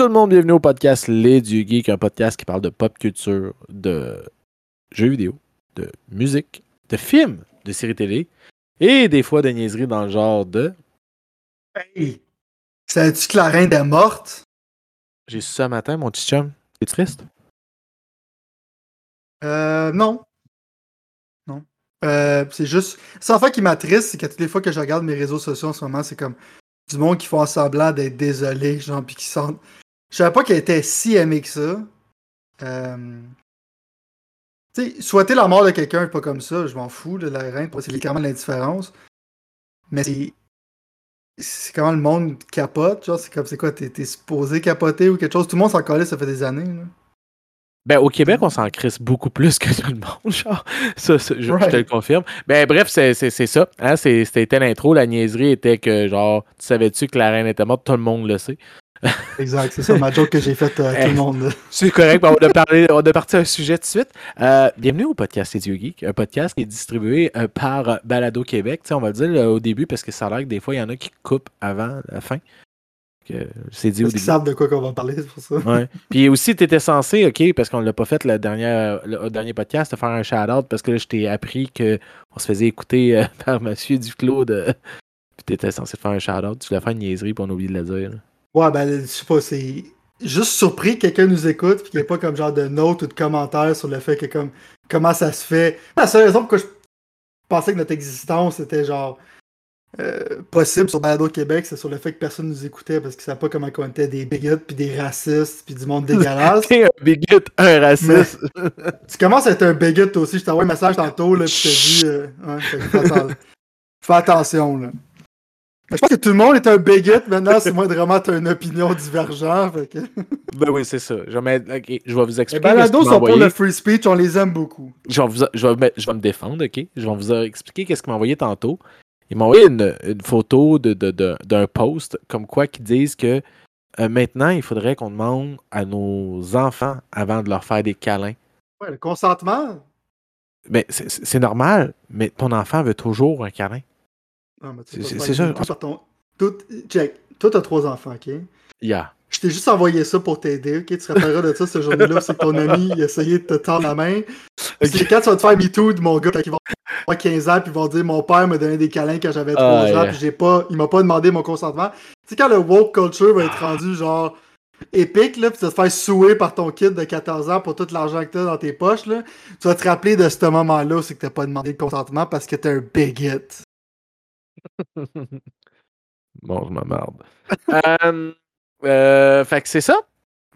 Tout le monde, bienvenue au podcast Les du Geek, un podcast qui parle de pop culture, de jeux vidéo, de musique, de films, de séries télé et des fois de niaiseries dans le genre de. Hey! Savais-tu que la reine est morte? J'ai su ça matin, mon petit chum. T'es triste? Euh, non. Non. Euh, c'est juste. C'est en fait qui m'attriste, c'est que toutes les fois que je regarde mes réseaux sociaux en ce moment, c'est comme du monde qui font semblant d'être désolé, genre, puis qui sentent. Je savais pas qu'elle était si aimée que ça. Euh... Tu sais, souhaiter la mort de quelqu'un, pas comme ça, je m'en fous de la reine, c'est littéralement l'indifférence. Mais c'est. C'est comment le monde capote, genre, c'est comme, c'est quoi, t'es supposé capoter ou quelque chose? Tout le monde s'en collait, ça fait des années, là. Ben, au Québec, on s'en crisse beaucoup plus que tout le monde, genre. Ça, ça je, je, te le confirme. Ben, bref, c'est ça. Hein? C'était l'intro. La niaiserie était que, genre, tu savais-tu que la reine était morte? Tout le monde le sait. Exact, c'est ça ma joke que j'ai faite à tout le monde. C'est correct, on a, parlé, on a parti un sujet tout de suite. Euh, bienvenue au podcast Les Geek, un podcast qui est distribué euh, par Balado Québec. on va le dire au début parce que ça a l'air que des fois, il y en a qui coupent avant la fin. C'est dit au début. savent de quoi qu'on va parler, c'est pour ça. Ouais. Puis aussi, tu étais censé, OK, parce qu'on l'a pas fait le dernier, le, dernier podcast, de faire un shout-out parce que là, je t'ai appris qu'on se faisait écouter euh, par Monsieur Duclos. Euh, puis tu étais censé faire un shout-out. Tu voulais faire une niaiserie, puis on a oublié de le dire. Ouais, ben, je sais pas, c'est juste surpris que quelqu'un nous écoute, puis qu'il n'y ait pas comme genre de notes ou de commentaires sur le fait que, comme, comment ça se fait. La seule raison pourquoi je pensais que notre existence était genre euh, possible sur Balado Québec, c'est sur le fait que personne nous écoutait parce qu'ils ne savaient pas comment on était des bigots, puis des racistes, puis du monde dégueulasse. T'es un bigot, un raciste. tu commences à être un bigot toi aussi. Je t'envoie un message tantôt, là, puis je te dis. Euh, fais, fais, attention, là. Je pense que tout le monde est un bigot maintenant, c'est moi vraiment t'as une opinion divergente. Que... ben oui, c'est ça. Je vais, mettre... je vais vous expliquer. Les balados sont pour le free speech, on les aime beaucoup. Je vais, vous... je vais, je vais me défendre, ok? Je vais vous expliquer qu'est-ce qu'il m'a envoyé tantôt. Ils m'ont envoyé une, une, photo d'un de, de, post comme quoi qui disent que euh, maintenant, il faudrait qu'on demande à nos enfants avant de leur faire des câlins. Ouais, le consentement. Mais c'est normal, mais ton enfant veut toujours un câlin. C'est ça. Ton... Tout... Check. Toi, t'as trois enfants, OK? Yeah. Je t'ai juste envoyé ça pour t'aider, ok? Tu te rappelleras de ça ce jour-là, c'est que ton ami il a essayé de te tendre la main. C'est quand tu vas te faire MeToo de mon gars, quand il va avoir 15 ans, puis il va dire Mon père m'a donné des câlins quand j'avais 3 ans, puis j'ai pas, il m'a pas demandé mon consentement. Tu sais, quand le woke culture va être rendu genre épique, là, puis tu vas te faire souer par ton kid de 14 ans pour tout l'argent que t'as dans tes poches, là, tu vas te rappeler de ce moment-là, c'est que t'as pas demandé de consentement parce que t'es un bigot. Bon, je m'emmerde. euh, euh, fait que c'est ça.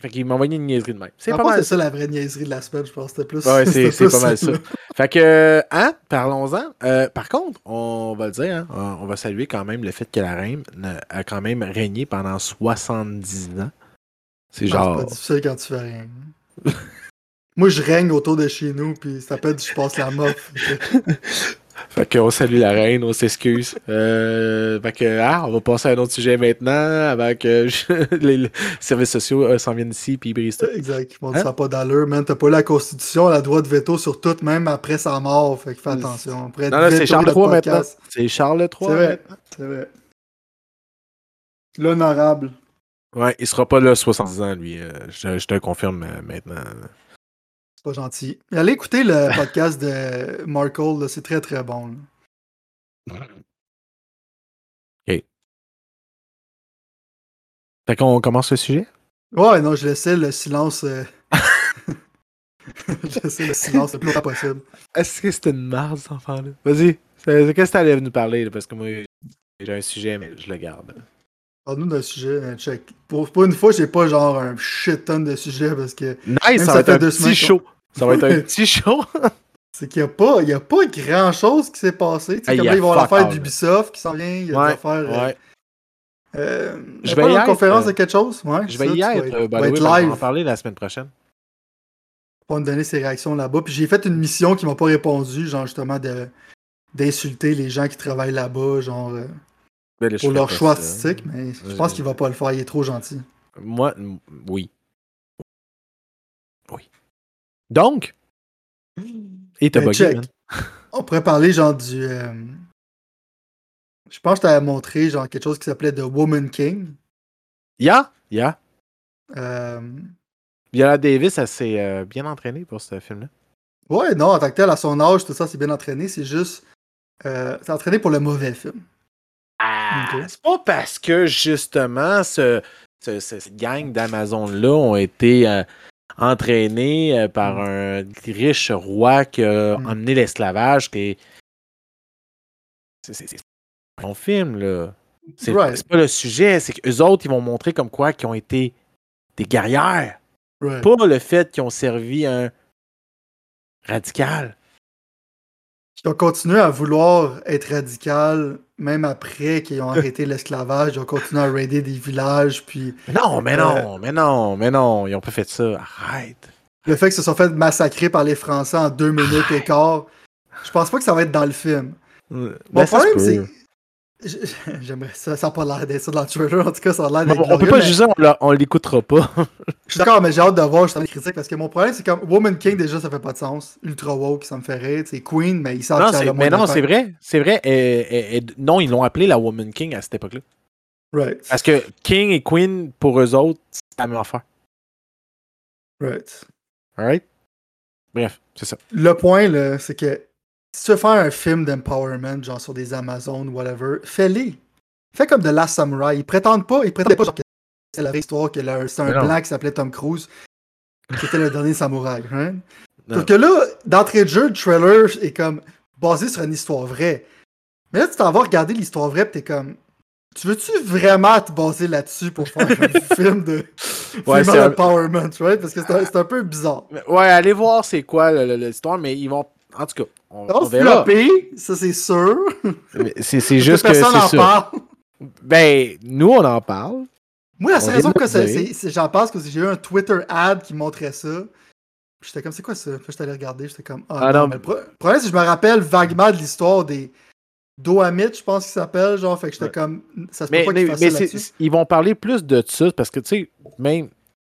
Fait qu'il m'a envoyé une niaiserie de même. C'est pas mal. C'est ça la vraie niaiserie de la semaine, je pense. C'était plus. Ouais, c'est pas mal ça. fait que, hein, parlons-en. Euh, par contre, on va le dire, hein, on va saluer quand même le fait que la reine a quand même régné pendant 70 ans. C'est genre. C'est pas difficile quand tu fais rien. Moi, je règne autour de chez nous, puis ça peut être je passe la moffe. Fait qu'on salue la reine, on s'excuse. Euh, fait que, ah, on va passer à un autre sujet maintenant, avant que les services sociaux euh, s'en viennent ici puis ils brisent tout. Exact. Bon, hein? Ça pas d'allure, man. T'as pas la Constitution, la droit de veto sur tout, même après sa mort. Fait que fais attention. non, non c'est Charles III maintenant. C'est Charles III. C'est vrai. C'est vrai. L'honorable. Ouais, il sera pas là 70 ans, lui. Euh, je, je, te confirme maintenant pas gentil. Allez écouter le podcast de Markle, c'est très très bon. OK. Fait qu'on commence le sujet? Ouais, non, je laissais le silence. Euh, je laissais le silence le plus possible. Est-ce que c'était une marde, cet enfant-là? Vas-y. Qu'est-ce que tu allais nous parler? parce que moi, j'ai un sujet, mais je le garde. Parle-nous d'un sujet, hein, check. Pour, pour, une fois, j'ai pas genre un shit ton de sujets parce que. Nice, ça, être un petit show. Ça va être un petit show. C'est qu'il n'y a, pas, a pas grand chose qui s'est passé. Sais, comme là, ils vont la faire d'Ubisoft qui s'en vient. Il y a ouais, des affaires. Euh, ouais. Euh, je vais y être. conférence de quelque chose. Ouais, je vais y être. Bah, être live. On va en parler la semaine prochaine. Pour me donner ses réactions là-bas. Puis j'ai fait une mission qui m'a pas répondu, genre justement d'insulter les gens qui travaillent là-bas, genre euh, ben, pour leur choix artistique, mais je pense qu'il va pas le faire, il est trop gentil. Moi, oui. Oui. Donc, et t'as ben, On pourrait parler genre du. Euh, je pense que t'avais montré genre quelque chose qui s'appelait The Woman King. Yeah, yeah. Euh, Viola Davis, elle s'est euh, bien entraînée pour ce film-là. Ouais, non, en tant que tel, à son âge, tout ça, c'est bien entraîné. C'est juste. Euh, c'est entraîné pour le mauvais film. Ah, c'est pas parce que justement ce, ce- ce- cette gang d'Amazon-là ont été entraînés euh, par un riche roi qui a Mm. emmené l'esclavage. qui C'est un film, là. C'est Right. pas le sujet, c'est qu'eux autres, ils vont montrer comme quoi qu'ils ont été des guerrières. Pas le fait qu'ils ont servi un radical. Ils ont continué à vouloir être radical, même après qu'ils ont arrêté l'esclavage. Ils ont continué à raider des villages. Puis Mais non, mais Euh, non, mais non, mais non, ils ont pas fait ça. Arrête. le fait qu'ils se sont fait massacrer par les Français en deux minutes et quart, je pense pas que ça va être dans le film. Mon problème, c'est. J'aimerais ça. Ça n'a pas l'air d'être ça dans le trailer. En tout cas, ça a l'air d'être. on peut pas mais- juger, on, l'écoutera pas. Je suis d'accord, mais j'ai hâte de voir justement les critiques parce que mon problème, c'est comme Woman King, déjà, ça fait pas de sens. Ultra woke, ça me fait rire. C'est Queen, mais ils savent non, que mais non, c'est vrai. C'est vrai. Et- et- et- non, ils l'ont appelé la Woman King à cette époque-là. Right. Parce que King et Queen, pour eux autres, c'est la même affaire. Right. Alright? Bref, c'est ça. Le point, là, c'est que si tu veux faire un film d'empowerment, genre sur des Amazones, whatever, fais-les. Fais comme The Last Samurai. Ils prétendent pas, ils prétendent pas genre que c'est la vraie histoire, que c'est un blanc qui s'appelait Tom Cruise, qui était le dernier samouraï. Hein? Sauf que là, d'entrée de jeu, le trailer est comme basé sur une histoire vraie. Mais là, tu t'en vas regarder l'histoire vraie, pis t'es comme. Tu veux-tu vraiment te baser là-dessus pour faire un film de Ouais, empowerment, right? Parce que c'est un, un peu bizarre. Ouais, allez voir c'est quoi l'histoire, mais ils vont. En tout cas, on, on va se verra. flopper, ça c'est sûr. C'est juste que personne n'en parle. Ben, nous, on en parle. Moi, la seule raison que le c'est- dire. c'est- j'en que j'ai eu un Twitter ad qui montrait ça. J'étais comme, c'est quoi ça? Puis j'étais allé regarder, j'étais comme, ah, Ah non, non. mais le pro- le problème, c'est que je me rappelle vaguement de l'histoire des Dohamit, je pense qu'il s'appelle, genre, fait que j'étais Ouais. comme, ça se peut pas mais- qu'il fasse mais ça ils vont parler plus de ça parce que, tu sais, même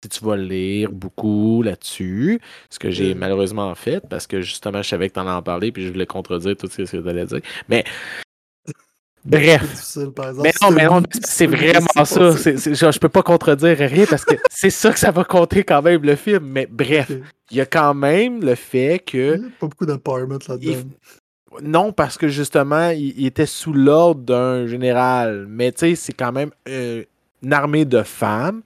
tu vas lire beaucoup là-dessus, ce que j'ai Mm. malheureusement fait parce que justement, je savais que tu en parler puis je voulais contredire tout ce que tu allais dire. Mais, bref. difficile, par exemple. Mais non, mais non, C'est- vraiment ça. C'est- genre, je peux pas contredire rien parce que c'est ça que ça va compter quand même le film. Mais bref, il y a quand même le fait que Il y a Pas beaucoup d'empowerment là-dedans. Il- Non, parce que justement, il, il était sous l'ordre d'un général. Mais tu sais, c'est quand même euh, une armée de femmes.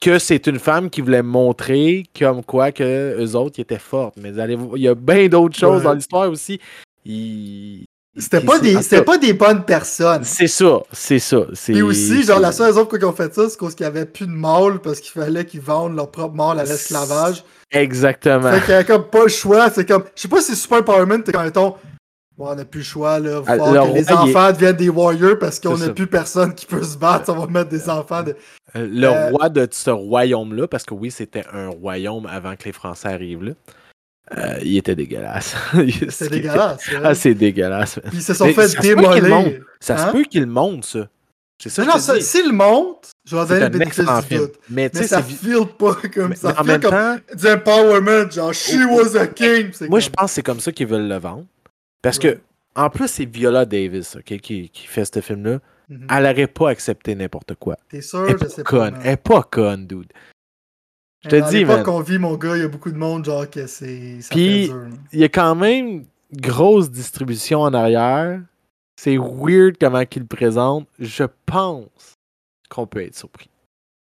Que c'est une femme qui voulait montrer comme quoi que eux autres ils étaient fortes. Mais allez, il y a bien d'autres choses Ouais. dans l'histoire aussi. C'était pas, des, c'était pas des bonnes personnes. C'est ça, c'est ça. Et aussi, genre, la seule raison pour qu'ils ont fait ça, c'est parce qu'il y avait plus de mâles, parce qu'il fallait qu'ils vendent leur propre mâle à l'esclavage. Exactement. Fait qu'il y a comme pas le choix. C'est comme. Je sais pas si c'est super empowerment, t'es comme mettons. Bon, on n'a plus le choix, là. Ah, Faut que les est- enfants deviennent des warriors parce qu'on n'a plus personne qui peut se battre. On va mettre des enfants de. Euh, Le Euh, roi de ce royaume-là, parce que oui, c'était un royaume avant que les Français arrivent là, euh, il était dégueulasse. C'est dégueulasse. hein. Ah, c'est dégueulasse. ils se sont Mais fait ça se peut qu'ils démolir. montent. Ça Hein? se peut qu'il monte, ça. C'est ça Non, que non, je ça- vais donner le bénéfice du doute. Mais Mais ça feel pas comme mais- ça. en même comme temps, du empowerment, genre she was a king. C'est moi, comme- je pense que c'est comme ça qu'ils veulent le vendre. Parce Ouais. que, en plus, c'est Viola Davis qui, qui fait ce film-là. Mhm. Elle n'aurait pas accepté n'importe quoi. T'es sûr, Elle est je pas sais pas. conne. man. Elle est pas conne, dude. Je te dis, man. qu'on vit, mon gars, il y a beaucoup de monde, genre, que c'est. Puis- il y a quand même grosse distribution en arrière. C'est weird comment qu'il le présente. Je pense qu'on peut être surpris.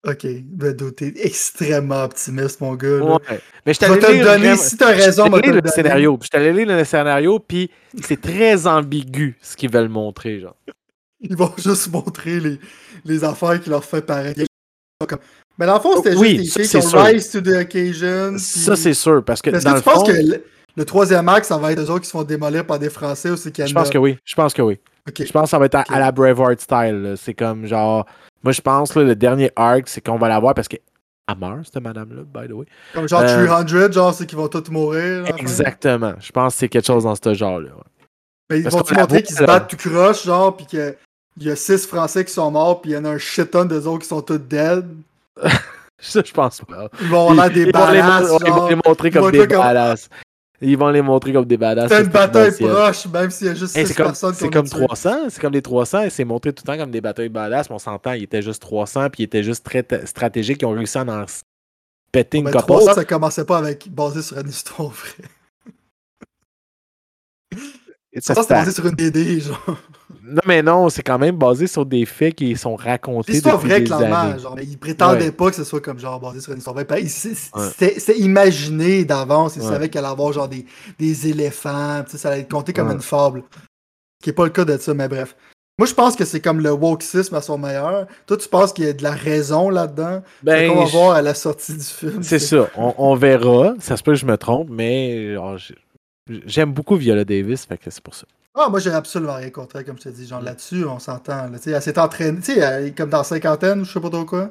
Ok, ben, dude, t'es extrêmement optimiste, mon gars. là. Ouais. Mais je Je vais t'allais lire donner, si t'as raison, je t'allais le scénario. Puis je t'allais lire le scénario, puis c'est très ambigu ce qu'ils veulent montrer. Genre. Ils vont juste montrer les, les affaires qui leur fait paraître. Comme- Mais dans le fond, c'était Oui, juste des filles qui rise to the occasion. Ça, c'est sûr. Parce que Est-ce dans que le tu penses que le, le troisième acte, ça va être eux autres qui se font démolir par des Français ou c'est je pense que oui. Je pense que oui. Je pense que ça va être à, la Braveheart style. C'est comme genre. Moi, je pense là, le dernier arc, c'est qu'on va la voir parce que. Elle meurt, cette madame-là, by the way. Comme genre Euh, 300, genre, c'est qu'ils vont tous mourir. Exactement. Je pense que c'est quelque chose dans ce genre-là. ouais. Mais ils Parce vont qu'on te la montrer qu'ils se battent tout croche, genre, pis qu'il y a six Français qui sont morts, puis il y en a un shit ton d'eux autres qui sont tous dead. Ça, je pense pas. Ils vont avoir des Ils vont les ils vont montrer comme des badass. Ils vont les montrer comme des badass. C'est une bataille proche, même s'il y a juste Hey, 6 c'est comme, personnes c'est comme a tuées. 300, c'est comme les 300, et c'est montré tout le temps comme des batailles badass, mais on s'entend, ils étaient juste 300, puis ils étaient juste très stratégiques, ils ont réussi à en péter une couple. 300, ça commençait pas avec basé sur une histoire vraie. Ça, 300, c'était c'était- basé sur une DD, genre. Non, mais non, c'est quand même basé sur des faits qui sont racontés vraie, des clairement. Genre, mais ils prétendaient Ouais. pas que ce soit comme genre basé sur une histoire vraie. C'est-. C'était imaginé d'avance. Ils Ouais. savaient qu'elle allait avoir genre des, des éléphants. Ça allait être compté comme Ouais. une fable. Ce qui est pas le cas de ça, mais bref. Moi, je pense que c'est comme le wokeisme à son meilleur. Toi, tu penses qu'il y a de la raison là-dedans? Ben, on va je- voir à la sortie du film. C'est ça, on, on verra. Ça se peut que je me trompe, mais j'ai- j'aime beaucoup Viola Davis, fait que c'est pour ça. Ah, moi, j'ai absolument rien contre comme je te dis. Genre là-dessus, on s'entend. là. Elle s'est entraînée, tu sais, comme dans cinquantaine, je sais pas trop quoi.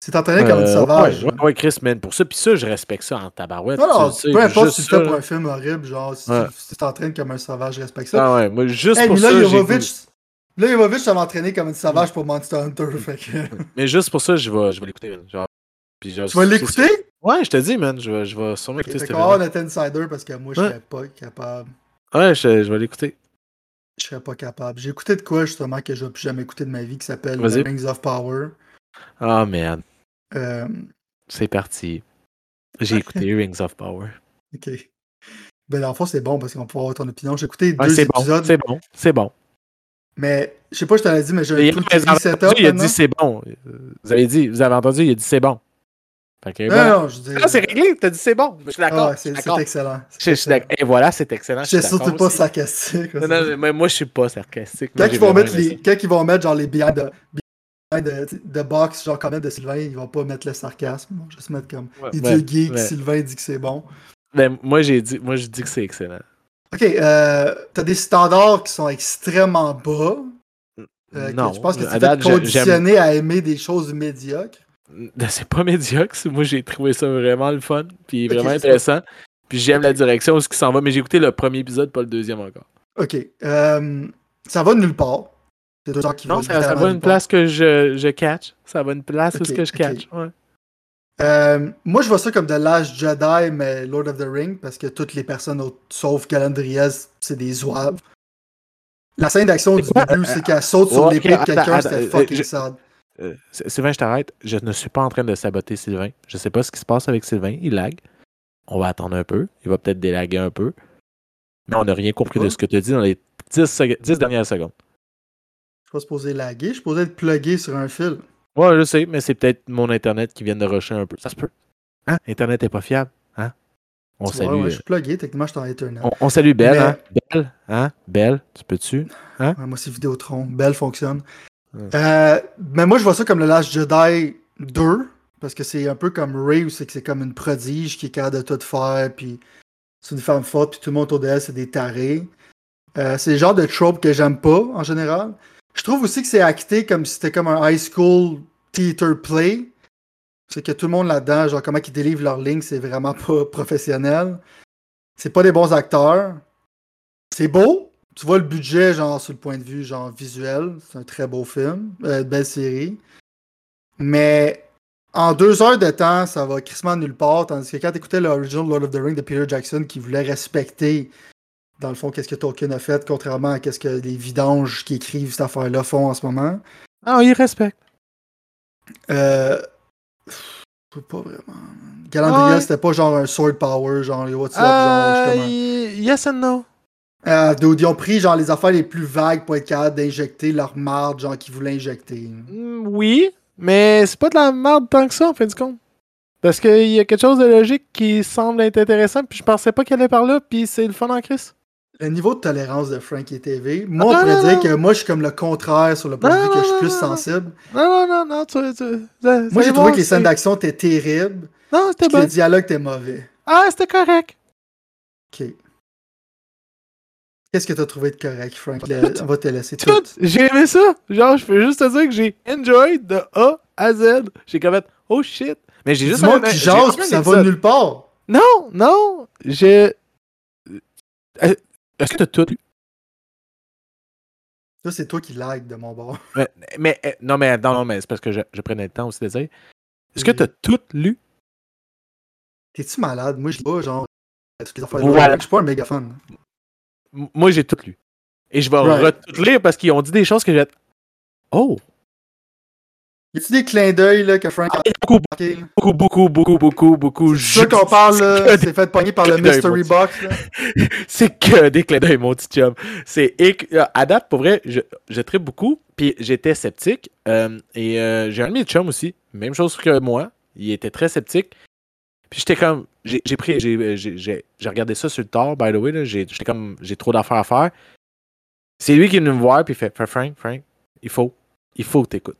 Elle s'est entraînée comme une Euh, sauvage. Ouais, ouais, ouais, Chris, man, pour ça. Puis ça, je respecte ça en tabarouette. Non, non, peu importe si tu fais pour un film horrible, genre, si Ouais. tu t'entraînes comme un sauvage, je respecte ça. Ah ouais, moi, juste hey, pour Mila ça, j'ai Jovovich, Mila Jovovich, ça entraîné comme une sauvage pour Monster Hunter, fait que... Mais juste pour ça, je vais, je vais l'écouter, man. Genre, puis genre, Tu vas c'est- l'écouter? Ouais, je te dis, man, je vais, je vais sûrement écouter Fait ce qu'on va avoir film. notre insider, parce que moi, je serais pas capable. Ouais, je, je vais l'écouter. Je serais pas capable. J'ai écouté de quoi, justement, que je n'ai plus jamais écouté de ma vie, qui s'appelle. The Rings of Power. Ah, man, Euh, c'est parti. J'ai écouté Rings of Power. ok. Ben, dans le fond, c'est bon, parce qu'on peut avoir ton opinion. J'ai écouté Ouais, deux c'est bon, épisodes, c'est bon, c'est bon. mais je sais pas, je te l'ai dit, mais j'ai un truc qui dit c'est bon. Vous avez dit, vous avez entendu, il a dit c'est bon. Que, Non, voilà. non, je dis... Ah, c'est réglé, t'as dit c'est bon. Je suis Ah, d'accord. suis c'est excellent. Je- d'accord. Et voilà, c'est excellent. je suis surtout pas sarcastique. Non, non, mais moi, je suis pas sarcastique. Quand Moi, ils, vont mettre les, quand ils vont mettre genre les behind de, de, de box, genre comme de Sylvain, ils vont pas mettre le sarcasme. Ils vont juste mettre comme Ouais, les ouais, dieux geeks, ouais. Sylvain dit que c'est bon. Ben, moi, j'ai dit, moi, je dis que c'est excellent. Ok, euh, t'as des standards qui sont extrêmement bas. Euh, que non, je pense que tu es conditionné à aimer des choses médiocres. C'est pas médiocre. Moi, j'ai trouvé ça vraiment le fun. Puis vraiment intéressant. Puis j'aime la direction où ce qui s'en va. Mais j'ai écouté le premier épisode, pas le deuxième encore. Ok, euh, ça va nulle part. C'est deux gens qui Non, vont ça, va une part. place que je, je catch. Ça va une place où Ok, ce que je catch. Ouais. Euh, moi, je vois ça comme de l'âge Jedi, mais Lord of the Ring, parce que toutes les personnes, au- sauf Galandriel, c'est des zouaves. La scène d'action du début, c'est qu'elle saute sur l'épée de quelqu'un, c'était euh, fucking je- sad. Euh, Sylvain, je t'arrête. Je ne suis pas en train de saboter Sylvain. Je sais pas ce qui se passe avec Sylvain. Il lag. On va attendre un peu. Il va peut-être délaguer un peu. Mais on n'a rien compris de ce que tu as dit dans les 10, sec- 10 dernières secondes. Je suis pas supposé laguer, je suis supposé être plugué sur un fil. Ouais, je sais, mais c'est peut-être mon Internet qui vient de rusher un peu. Ça se peut. Hein? Internet est pas fiable. Hein? On Ouais, salue. ouais, euh, je suis plugué, techniquement, je suis en Ethernet. on, on salue Belle, Mais- hein? Belle, hein? Belle, tu peux-tu? Ouais, moi, c'est Vidéotron. Belle fonctionne. Euh, mais moi, je vois ça comme le Last Jedi 2, parce que c'est un peu comme Rey, où c'est que c'est comme une prodige qui est capable de tout faire, puis c'est une femme forte, puis tout le monde autour d'elle, c'est des tarés. Euh, c'est le genre de trope que j'aime pas, en général. Je trouve aussi que c'est acté comme si c'était comme un high school theater play. C'est que tout le monde là-dedans, genre comment ils délivrent leurs lignes, c'est vraiment pas professionnel. C'est pas des bons acteurs. C'est beau. Tu vois le budget, genre, sur le point de vue, genre, visuel. C'est un très beau film. Euh, belle série. Mais en deux heures de temps, ça va crissement nulle part. Tandis que quand t'écoutais l'original Lord of the Rings de Peter Jackson, qui voulait respecter, dans le fond, qu'est-ce que Tolkien a fait, contrairement à qu'est-ce que les vidanges qui écrivent cette affaire-là font en ce moment. Ah, il respecte. Euh. Pas vraiment. Galandriel, Ouais. c'était pas genre un sword power, genre les what's up, Euh, genre justement. y- yes and no. Euh, ils ont pris genre les affaires les plus vagues pour être capable d'injecter leur marde, genre qu'ils voulaient injecter. Mm, Oui, mais c'est pas de la merde tant que ça, en fin de compte. Parce qu'il y a quelque chose de logique qui semble être intéressant, puis je pensais pas qu'elle allait par là, puis c'est le fun en crise. Le niveau de tolérance de Frankie TV, moi, Ah, on pourrait non, dire non. que moi, je suis comme le contraire sur le point de vue que je suis plus sensible. Non, non, non, non, tu. Moi, j'ai trouvé que les scènes d'action étaient terribles, Non, c'était puis que le bon. dialogue était mauvais. Ah, c'était correct. Ok. Qu'est-ce que t'as trouvé de correct, Frank? Le- Tout. on va te laisser tout. Tout, j'ai aimé ça. Genre, je peux juste te dire que j'ai enjoy de A à Z. J'ai comme fait, oh shit. Mais j'ai Du juste monde un- qui jase, puis ça va nulle part. Non, non, j'ai. Euh, Est-ce que t'as tout lu? Ça, c'est toi qui lag de mon bord. Mais, mais, non, mais non, non, mais c'est parce que je, je prenais le temps aussi de dire. Est-ce que t'as tout lu? T'es-tu malade? Moi, je pas, genre. Je suis pas un méga fan. Moi, j'ai tout lu. Et je vais Right. tout lire parce qu'ils ont dit des choses que j'ai. Oh! Y a-tu des clins d'œil là, que Frank a Beaucoup, beaucoup, beaucoup, beaucoup, beaucoup, beaucoup. C'est qu'on parle, là, que des- c'est fait pogner par le Mystery. Box. C'est que des clins d'œil, mon petit chum. C'est euh, à date, pour vrai, je, je tripe beaucoup. Puis j'étais sceptique. euh, et euh, j'ai un de mes chums aussi. Même chose que moi. Il était très sceptique. Puis j'étais comme. J'ai pris. J'ai regardé ça sur le tard, by the way. J'étais comme. J'ai trop d'affaires à faire. C'est lui qui est venu me voir. Puis il fait Frank, Frank, il faut. Il faut que t'écoutes.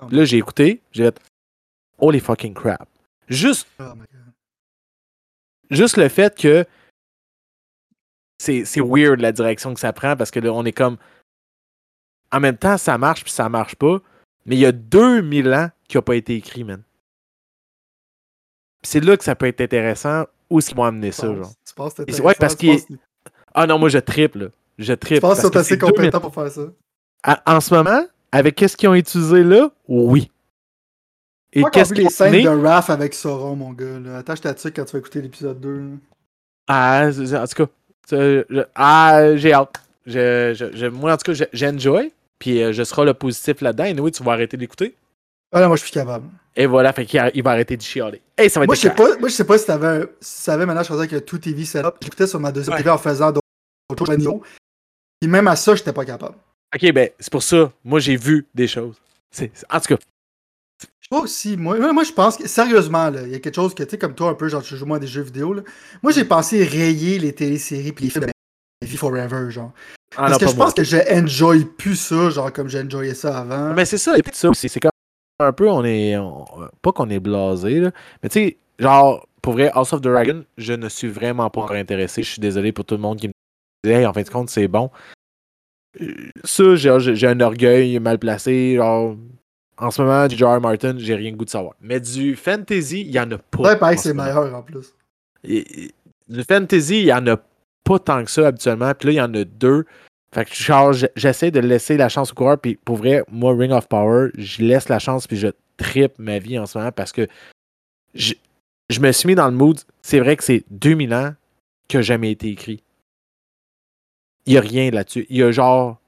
Oh. Là, j'ai écouté. J'ai fait. Holy fucking crap. Juste Oh my god. juste le fait que c'est c'est weird la direction que ça prend parce que là, on est comme en même temps ça marche puis ça marche pas mais il y a 2000 ans qui a pas été écrit man c'est là que ça peut être intéressant où est-ce qu'ils vont amener ça Tu genre penses- Tu penses que c'est- ouais, parce qu'il tu penses- ah non moi je triple je triple Tu penses parce qu'ils sont assez c'est 2000 compétents pour faire ça? À- en ce moment avec qu'est-ce qu'ils ont utilisé là? Oui et qu'est-ce qu'ils les ont scènes amené de Raph avec Sauron, mon gars. Là. Attache ta dessus quand tu vas écouter l'épisode 2. là. Ah, en tout cas, je- ah, j'ai hâte. Je, je- je- moi, en tout cas, je- j'enjoy. Puis euh, je serai le positif là-dedans. Et oui, tu vas arrêter d'écouter. Ah non, moi je suis capable. Et voilà, fait qu'il il va arrêter de chialer. Hey, ça va être Moi je sais pas, moi je sais pas si t'avais un- si tu savais maintenant je faisais que tout TV setup. J'écoutais sur ma deuxième Ouais. TV en faisant d'autres choses. Et même à ça, j'étais pas capable. Ok, ben, c'est pour ça. Moi, j'ai vu des choses. C'est- c'est- En tout cas, Je sais pas aussi, moi, moi, je pense que, sérieusement, il y a quelque chose que, tu sais, comme toi un peu, genre, tu joues moins à des jeux vidéo, là. Moi, j'ai pensé rayer les téléséries puis les films de ma vie forever, genre. ah, Parce non, que je moi. pense que je enjoy plus ça, genre, comme j'ai enjoyé ça avant. Mais c'est ça, et puis ça aussi. C'est comme un peu, on est. on- pas qu'on est blasé, là. Mais tu sais, genre, pour vrai, House of the Dragon, je ne suis vraiment pas intéressé. Je suis désolé pour tout le monde qui me dit, hey, en fin de compte, c'est bon. Euh, Ça, j'ai un orgueil mal placé. Genre, en ce moment, du J.R. Martin, j'ai rien le goût de savoir. Mais du fantasy, il y en a pas. Ouais, pareil, c'est ce meilleur en plus. Et- et- Du fantasy, il y en a pas tant que ça habituellement. Puis là, il y en a deux. Fait que j'essaie de laisser la chance au coureur. Puis pour vrai, moi, Ring of Power, je laisse la chance. Puis je tripe ma vie en ce moment parce que je, je me suis mis dans le mood. C'est vrai que c'est 2000 ans qui a jamais été écrit. Il n'y a rien là-dessus. Il y a genre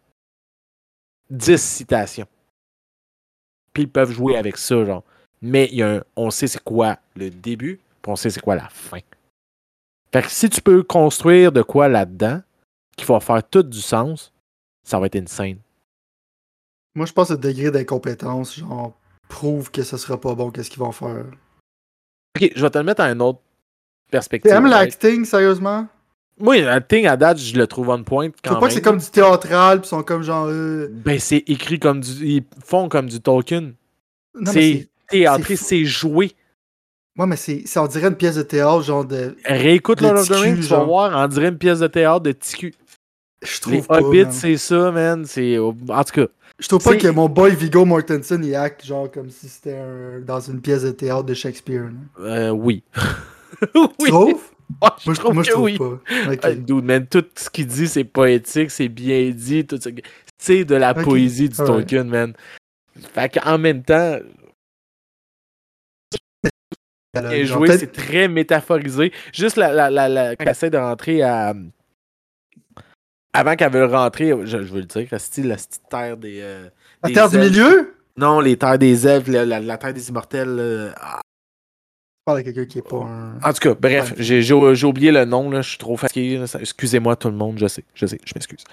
10 citations. Puis ils peuvent jouer avec ça, genre. Mais il y a un- on sait c'est quoi le début, puis on sait c'est quoi la fin. Fait que si tu peux construire de quoi là-dedans, qui va faire tout du sens, ça va être insane. Moi, je pense que le degré d'incompétence, genre, prouve que ce sera pas bon, qu'est-ce qu'ils vont faire. Ok, je vais te le mettre à une autre perspective. T'aimes l'acting, sérieusement? Moi, le thing à date, je le trouve on point. Je Quand trouve pas que c'est même. comme du théâtral, pis ils sont comme genre. euh, Ben, c'est écrit comme du. Ils font comme du Tolkien. C'est théâtré, c'est joué. Ouais, mais c'est, on dirait une pièce de théâtre, genre de. Réécoute Le Lord of the Rings, tu vas voir, on dirait une pièce de théâtre de TQ. Je Les trouve pas. Hobbits, c'est ça, man. C'est. En tout cas. Je trouve pas que mon boy Vigo Mortensen, il acte genre comme si c'était un- dans une pièce de théâtre de Shakespeare. Euh, oui. Tu oui. trouves? Ah, je Moi, je, trouve moi, je trouve oui. pas. Ok. Ah, dude, man, tout ce qu'il dit, c'est poétique, c'est bien dit. tout ça. C'est de la Ok, poésie du. Tolkien, man. Fait qu'en même temps, bien joué, c'est très métaphorisé. Juste la, la, la, la- de rentrer à. Avant qu'elle veuille rentrer, je, je veux le dire, la style, la petite terre des. euh, La des terre du milieu? Non, les terres des elfes, la, la- la terre des immortels. Ah, Je parle à quelqu'un qui est pas un. En tout cas, bref, j'ai oublié le nom, là, je suis trop fatigué. Excusez-moi tout le monde, je sais, je sais, je m'excuse.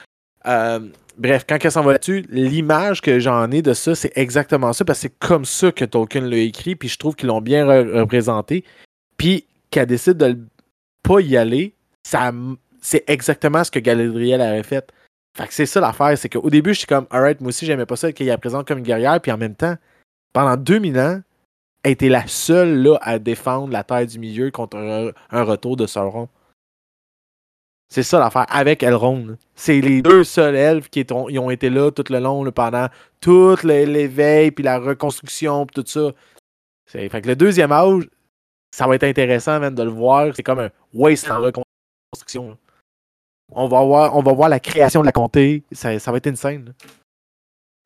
Euh, bref, quand elle s'en va là-dessus, l'image que j'en ai de ça, c'est exactement ça, parce que c'est comme ça que Tolkien l'a écrit, puis je trouve qu'ils l'ont bien re- représenté. Puis qu'elle décide de le- pas y aller, ça, c'est exactement ce que Galadriel avait fait. Fait que c'est ça l'affaire, c'est qu'au début, je suis comme, alright, moi aussi, j'aimais pas ça qu'elle la présente comme une guerrière, puis en même temps, pendant 2000 ans, elle était la seule là, à défendre la Terre du Milieu contre un, retour de Sauron. C'est ça l'affaire avec Elrond. C'est les deux seuls elfes qui ont été là tout le long pendant tout l'éveil puis la reconstruction puis tout ça. Fait que le deuxième âge, ça va être intéressant même de le voir. C'est comme un waste en reconstruction. On va voir, on va voir la création de la comté. Ça, ça va être une scène.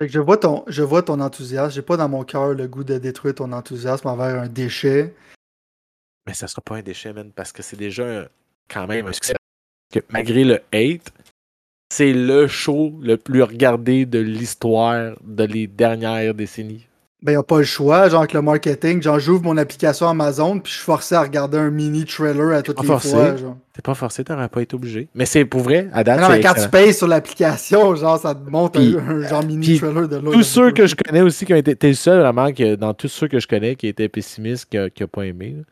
Fait que je vois ton, je vois ton enthousiasme. J'ai pas dans mon cœur le goût de détruire ton enthousiasme envers un déchet. Mais ça sera pas un déchet, man, parce que c'est déjà un- quand même un succès. Que malgré le hate, c'est le show le plus regardé de l'histoire de les dernières décennies. Ben, y a pas le choix, genre avec le marketing. Genre, j'ouvre mon application Amazon, puis je suis forcé à regarder un mini trailer à toutes Pas les forcé. fois. T'es pas forcé, t'aurais pas été obligé. Mais c'est pour vrai, à date, non, mais quand tu payes sur l'application, genre, ça te montre Puis- un, genre mini puis trailer de l'autre. Tous ceux que je connais aussi qui ont été. T'es le seul vraiment que dans tous ceux que je connais qui était pessimiste, qui a, qui a pas aimé. là.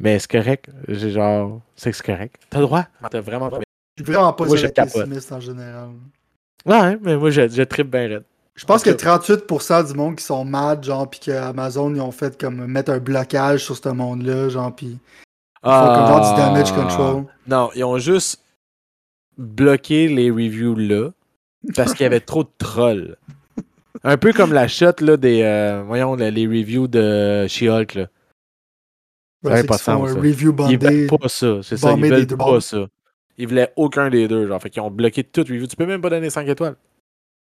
Mais c'est correct. J'ai genre. C'est que c'est correct. T'as le droit. T'as vraiment Je suis vraiment pas Moi, pessimiste en général. Ouais, mais moi je, je tripe bien raide. Je pense que Ok. 38% du monde qui sont mad, genre, puis que Amazon, ils ont fait comme mettre un blocage sur ce monde-là, genre, puis ils font comme genre du damage control. Non, ils ont juste bloqué les reviews là parce qu'il y avait trop de trolls. Un peu comme la shot là, des. euh, voyons, les reviews de She-Hulk. là. Ouais, pas ça. review Ils veulent pas ça. C'est ça. Ils veulent des deux pas ça. Ils voulaient aucun des deux. Genre, fait qu'ils ont bloqué toute review. Tu peux même pas donner 5 étoiles.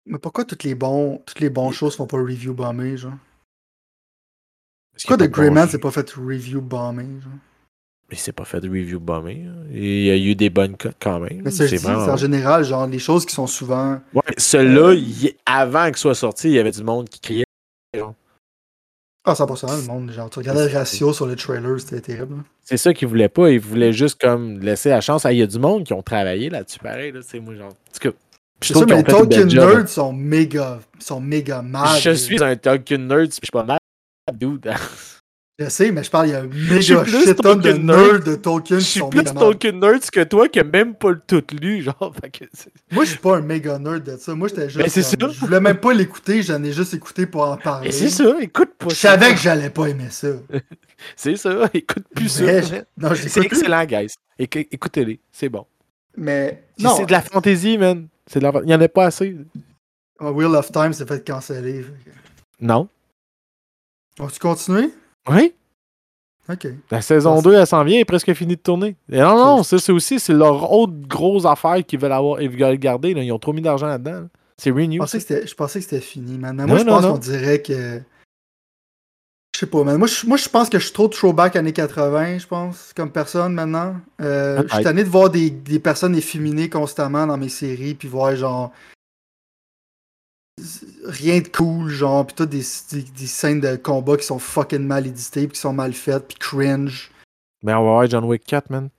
Mais pourquoi toutes les bons, toutes les bons choses font pas review bombé, genre? Pourquoi The Grey Man s'est pas fait review bombé, genre? Mais c'est pas fait review bombé. hein. Il y a eu des bonnes cotes quand même. Mais C'est vraiment. en général, genre, les choses qui sont souvent. Ouais, celui-là, il- avant qu'il soit sorti, il y avait du monde qui criait. Ah, 100% le monde, genre, tu regardais le ratio sur le trailer, c'était terrible. C'est ça qu'ils voulaient pas. Ils voulaient juste comme laisser la chance. Ah, Il y a du monde qui ont travaillé là-dessus, pareil. Là, c'est moi, genre. En tout cas, je ça, mais les Tolkien nerds sont méga, sont méga mad. Je suis un Tolkien nerd, puis je suis pas mal. Dude. Je sais, mais je parle, il y a un méga plus shit ton de Tolkien nerds nerd. de Tolkien Je qui suis plus. Tolkien nerd que toi qui a même pas le tout lu. Genre, que Moi, je suis pas un méga nerd de ça. Moi, j'étais juste. Mais c'est comme- ça. Je voulais même pas l'écouter, j'en ai juste écouté pour en parler. C'est ça, écoute pas Je savais que j'allais pas aimer ça. C'est ça, écoute plus Mais ça. je- Non, je C'est excellent, guys. Éc- Écoutez-les, c'est bon. Mais. C'est de la fantaisie, man. C'est de la... Il y en a pas assez. euh, Wheel of Time s'est fait canceller. Non. On tu continuer? Oui? Ok. La saison Pense- 2, elle s'en vient, elle est presque finie de tourner. Et non, non, ça, c'est aussi, c'est leur autre grosse affaire qu'ils veulent avoir, veulent garder. là. Ils ont trop mis d'argent là-dedans. là. C'est Je Renew. je pensais que c'était fini, man. Mais Non, moi, je non, pense non. qu'on dirait que. Je sais pas, man. Moi, je, moi, je pense que je suis trop throwback années 80, je pense, comme personne maintenant. Euh, je suis tanné de voir des, des personnes efféminées constamment dans mes séries, puis voir, genre. Rien de cool, genre, puis tout des, des, des scènes de combat qui sont fucking mal éditées, puis qui sont mal faites, puis cringe. Mais on va voir John Wick 4, man.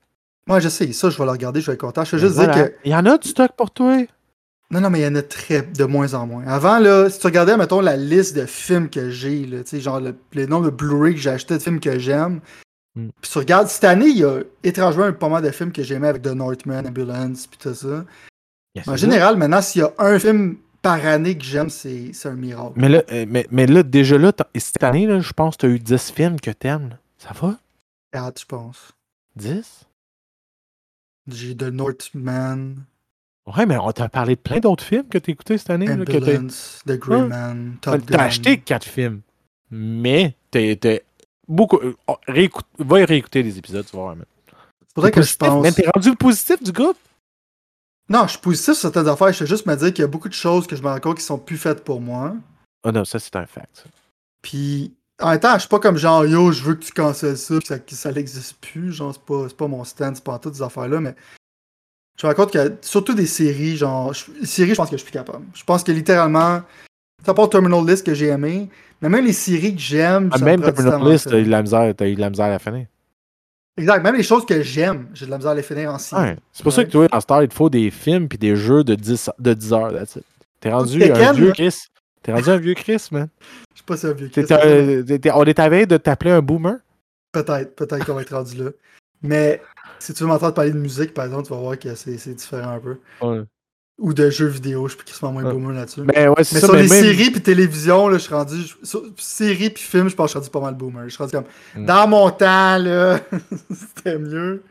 Moi, je sais, ça, je vais le regarder, je vais être content. Je veux Mais juste voilà. dire que. Il y en a du stock pour toi. Non, non, mais il y en a très, de moins en moins. Avant, là, si tu regardais, mettons, la liste de films que j'ai, là, tu sais, genre le, le nombre de Blu-ray que j'ai acheté de films que j'aime, Mm. puis tu regardes, cette année, il y a étrangement pas mal de films que j'aimais avec The Northman, Ambulance, puis tout ça. Yes, En général, maintenant, s'il y a un film par année que j'aime, c'est c'est un miracle. Mais là, euh, mais, mais là déjà là, cette année, là, je pense que tu as eu 10 films que t'aimes. Ça va? Quatre, je pense. 10? J'ai The Northman, Ouais, mais on t'a parlé de plein d'autres films que t'as écoutés cette année. là, que The Grey Ouais. Man, Top T'as acheté 4 films. Mais t'as beaucoup. euh, oh, réécoute- va y réécouter les épisodes, tu vas voir. man. C'est pour ça T'es que je pense... man, t'es rendu le positif du groupe? Non, je suis positif sur certaines affaires. Je veux juste me dire qu'il y a beaucoup de choses que je me rends compte qui sont plus faites pour moi. Oh non, ça c'est un fact. ça. Puis, en même temps, je suis pas comme genre, yo, je veux que tu cancelles ça, que ça n'existe plus. Genre, c'est pas, c'est pas mon stand, c'est pas toutes ces affaires-là, mais je me rends compte que, surtout des séries, genre, je- séries, je pense que je suis plus capable. Je pense que littéralement, ça part Terminal List que j'ai aimé, mais même les séries que j'aime, Ah, même Terminal List, t'as eu de la misère, t'as eu de la misère à la fin. Exact, même les choses que j'aime, j'ai de la misère à les finir en série. Ouais. C'est pour ça que toi, en Star, il te faut des films puis des jeux de 10, de 10 heures. it. T'es rendu Tekken, un vieux là. Chris. T'es rendu un vieux Chris, man. Je sais pas si un vieux Chris, t'es- t'es- t'es- on est à veille de t'appeler un boomer? Peut-être, peut-être qu'on va être rendu là. Mais si tu veux m'entendre parler de musique, par exemple, tu vas voir que c'est différent un peu. Ouais. Ou de jeux vidéo, je suis quasiment moins Ouais. boomer là-dessus. Mais ouais, c'est Mais ça. sur mais les même- séries puis télévision, là, je suis rendu. je- sur- séries puis films, je pense que je suis rendu pas mal boomer. Je suis rendu comme. Mm. Dans mon temps, là, c'était mieux.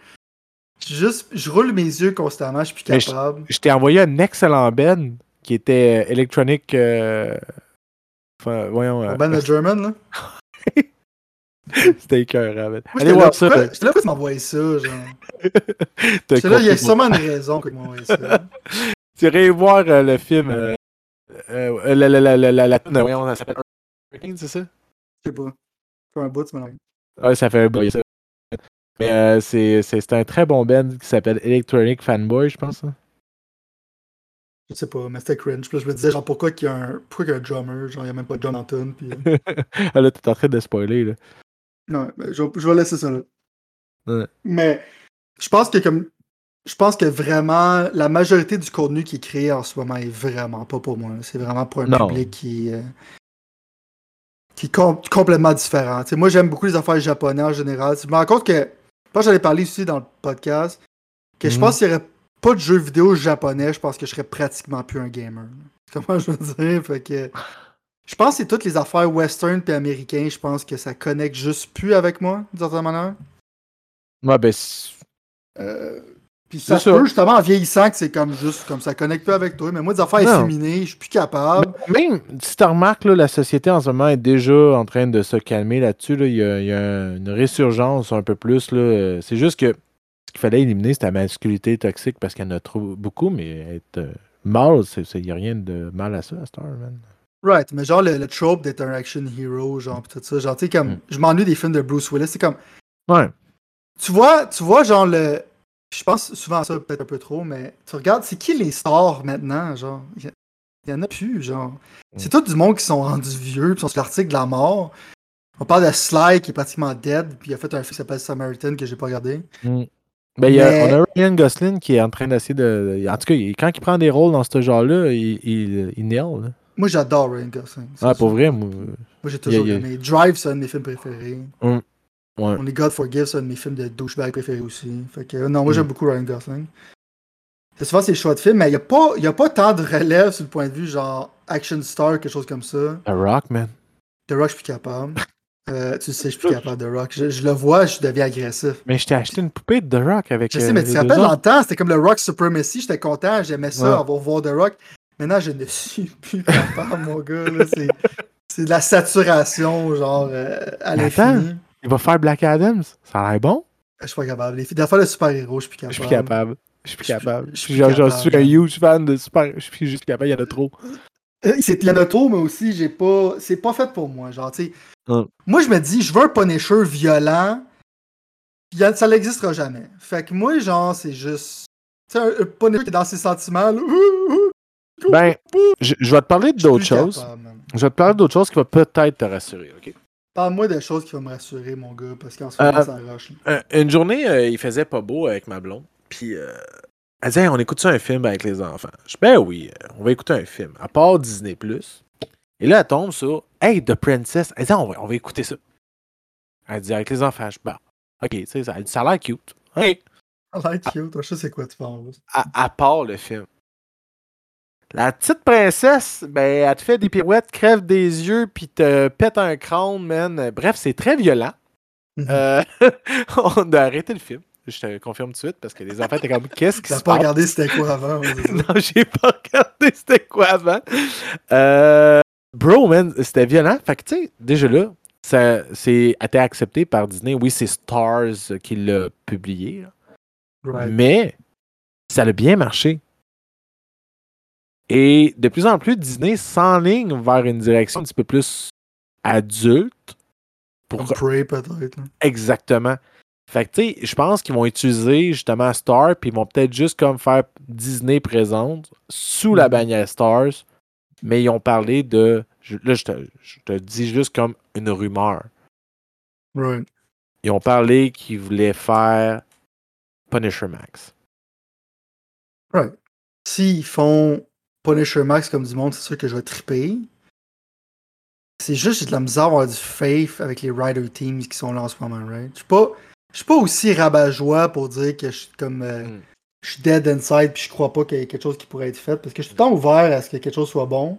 Je, juste, je roule mes yeux constamment, je suis plus je- capable. je t'ai envoyé un excellent Ben qui était euh, Electronic. euh, Enfin, voyons. euh, band de German, là. C'était écœurant. Moi, Allez j'étais là, voir ça. j'étais là, pourquoi tu m'envoies ça, genre? J'étais là, il y a sûrement une raison que tu m'envoies ça. Tu irais voir euh, le film. euh, euh, la, la, la, la, la, la, la- voyons, ça s'appelle Hurricane, c'est ça? Je sais pas. Pour un bout, tu m'en Ouais, ça fait un boy, ça. Mais euh, c'est c'est un très bon band qui s'appelle Electronic Fanboy, je pense. hein. Je sais pas, mais c'était cringe. Puis là, je me disais, genre, pourquoi qu'il y a un, pourquoi qu'il y a un drummer? Genre, il n'y a même pas de John Anton. Puis... euh, ah là, t'es en train de spoiler, là. Non, mais je, je vais laisser ça là. Ouais. Mais je pense que comme. Je pense que vraiment, la majorité du contenu qui est créé en ce moment est vraiment pas pour moi. C'est vraiment pour un Non. public qui. euh, qui est com- complètement différent. Moi, j'aime beaucoup les affaires japonais en général. Je me rends compte que. Je que j'allais parler aussi dans le podcast. Que je Mhm. pense qu'il n'y aurait pas de jeux vidéo japonais, je pense que je serais pratiquement plus un gamer. Comment je veux dire? Fait que. Je pense que c'est toutes les affaires western et américains, je pense que ça connecte juste plus avec moi, d'une certaine manière. Ouais, ben, Euh, puis ça se peut justement en vieillissant que c'est comme juste comme ça connecte plus avec toi. Mais moi, des affaires efféminées, je suis plus capable. même si tu remarques, là, la société en ce moment est déjà en train de se calmer là-dessus. là. Il, y a, il y a une résurgence un peu plus. là. Euh, C'est juste que ce qu'il fallait éliminer, c'était la masculinité toxique parce qu'il y en a trop, beaucoup, mais être euh, mâle, il n'y a rien de mal à ça, à man. Right, mais genre le, le trope d'être un action hero, genre pis tout ça. Genre, tu sais, comme Mm. je m'ennuie des films de Bruce Willis. C'est comme. Ouais. Tu vois, tu vois, genre le. Je pense souvent à ça peut-être un peu trop, mais tu regardes, c'est qui les stars maintenant, genre? Il y, en a plus, genre. C'est tout du monde qui sont rendus vieux, qui sont sur l'article de la mort. On parle de Sly qui est pratiquement dead, puis il a fait un film qui s'appelle Samaritan que j'ai pas regardé. Mm. Ben, il y a- on a Ryan Gosling qui est en train d'essayer de. En tout cas, quand il prend des rôles dans ce genre-là, il, il, il nail, là. Moi, j'adore Ryan Gosling. Ah, pour vrai, moi. Moi, j'ai toujours aimé. Drive, c'est un de mes films préférés. Ouais. Only God Forgives, c'est un de mes films de douchebag préférés aussi. Fait que, euh, non, moi, j'aime Mm. beaucoup Ryan Gosling. C'est souvent ses choix de films, mais il n'y a, pas- y a pas tant de relève sur le point de vue, genre action star, quelque chose comme ça. The Rock, man. The Rock, je suis plus capable. Euh, tu sais, je suis plus capable de Rock. Je, je le vois, je deviens agressif. Mais je t'ai acheté une poupée de The Rock avec. Je sais, euh, mais tu les te rappelles, dans autres. le temps, c'était comme le Rock Supremacy, j'étais content, j'aimais ça, Ouais. avoir voir The Rock. Maintenant, je ne suis plus capable, mon gars. là, C'est, c'est de la saturation, genre, euh, à l'infini. Il va faire Black Adams? Ça a l'air bon. Je suis pas capable. Les filles d'affaires de super-héros, je suis plus capable. Je suis plus capable. Je suis plus Je suis plus- capable. je suis genre, je suis un huge fan de super. Je suis juste capable, il y en a trop. C'est- Il y en a trop, mais aussi, j'ai pas. C'est pas fait pour moi. Genre, tu sais. Hum. Moi, je me dis, je veux un Punisher violent. ça n'existera jamais. Fait que moi, genre, c'est juste. Tu sais, un, un Punisher qui est dans ses sentiments, là. Ben, je, je vais te parler d'autres choses. capable. Je vais te parler d'autres choses qui vont peut-être te rassurer, ok? Parle-moi de choses qui vont me rassurer, mon gars, parce qu'en ce moment, Euh, ça rush. là. Euh, une journée, euh, il faisait pas beau avec ma blonde. Puis, euh, elle disait, Hey, on écoute ça un film avec les enfants. Je dis, ben oui, on va écouter un film. À part Disney. Et là, elle tombe sur, Hey, The Princess. Elle dit, on va, on va écouter ça. Elle dit, avec les enfants. Je dis, bah, ok, tu sais, ça, ça a l'air cute. Hey. I like you. Toi, je sais c'est quoi tu penses. À, à part le film. La petite princesse, ben, elle te fait des pirouettes, crève des yeux, puis te pète un crâne, man. Bref, c'est très violent. Mhm. Euh, on a arrêté le film. Je te confirme tout de suite parce que les enfants étaient comme qu'est-ce qui se pas passe? regardé c'était quoi avant. non, j'ai pas regardé c'était quoi avant. Euh, bro, man, c'était violent. Fait que tu sais, déjà là, ça c'est a été accepté par Disney. Oui, c'est Stars qui l'a publié. Right. Mais ça a bien marché. Et de plus en plus, Disney s'enligne vers une direction un petit peu plus adulte. Pour Comme Prey, peut-être. Exactement. Fait que, tu sais, je pense qu'ils vont utiliser justement Star, puis ils vont peut-être juste comme faire Disney présente sous la Mhm. bannière Stars, mais ils ont parlé de. là, je te, je te dis juste comme une rumeur. Right. Ils ont parlé qu'ils voulaient faire Punisher Max. Right. S'ils font Punisher Max comme du monde, c'est sûr que je vais triper. C'est juste j'ai de la misère à avoir du faith avec les rider teams qui sont là en ce moment, right? Je suis pas, je suis pas aussi rabat-joie pour dire que je suis comme euh, Mm. je suis dead inside puis je crois pas qu'il y ait quelque chose qui pourrait être fait parce que je suis tout le temps ouvert à ce que quelque chose soit bon.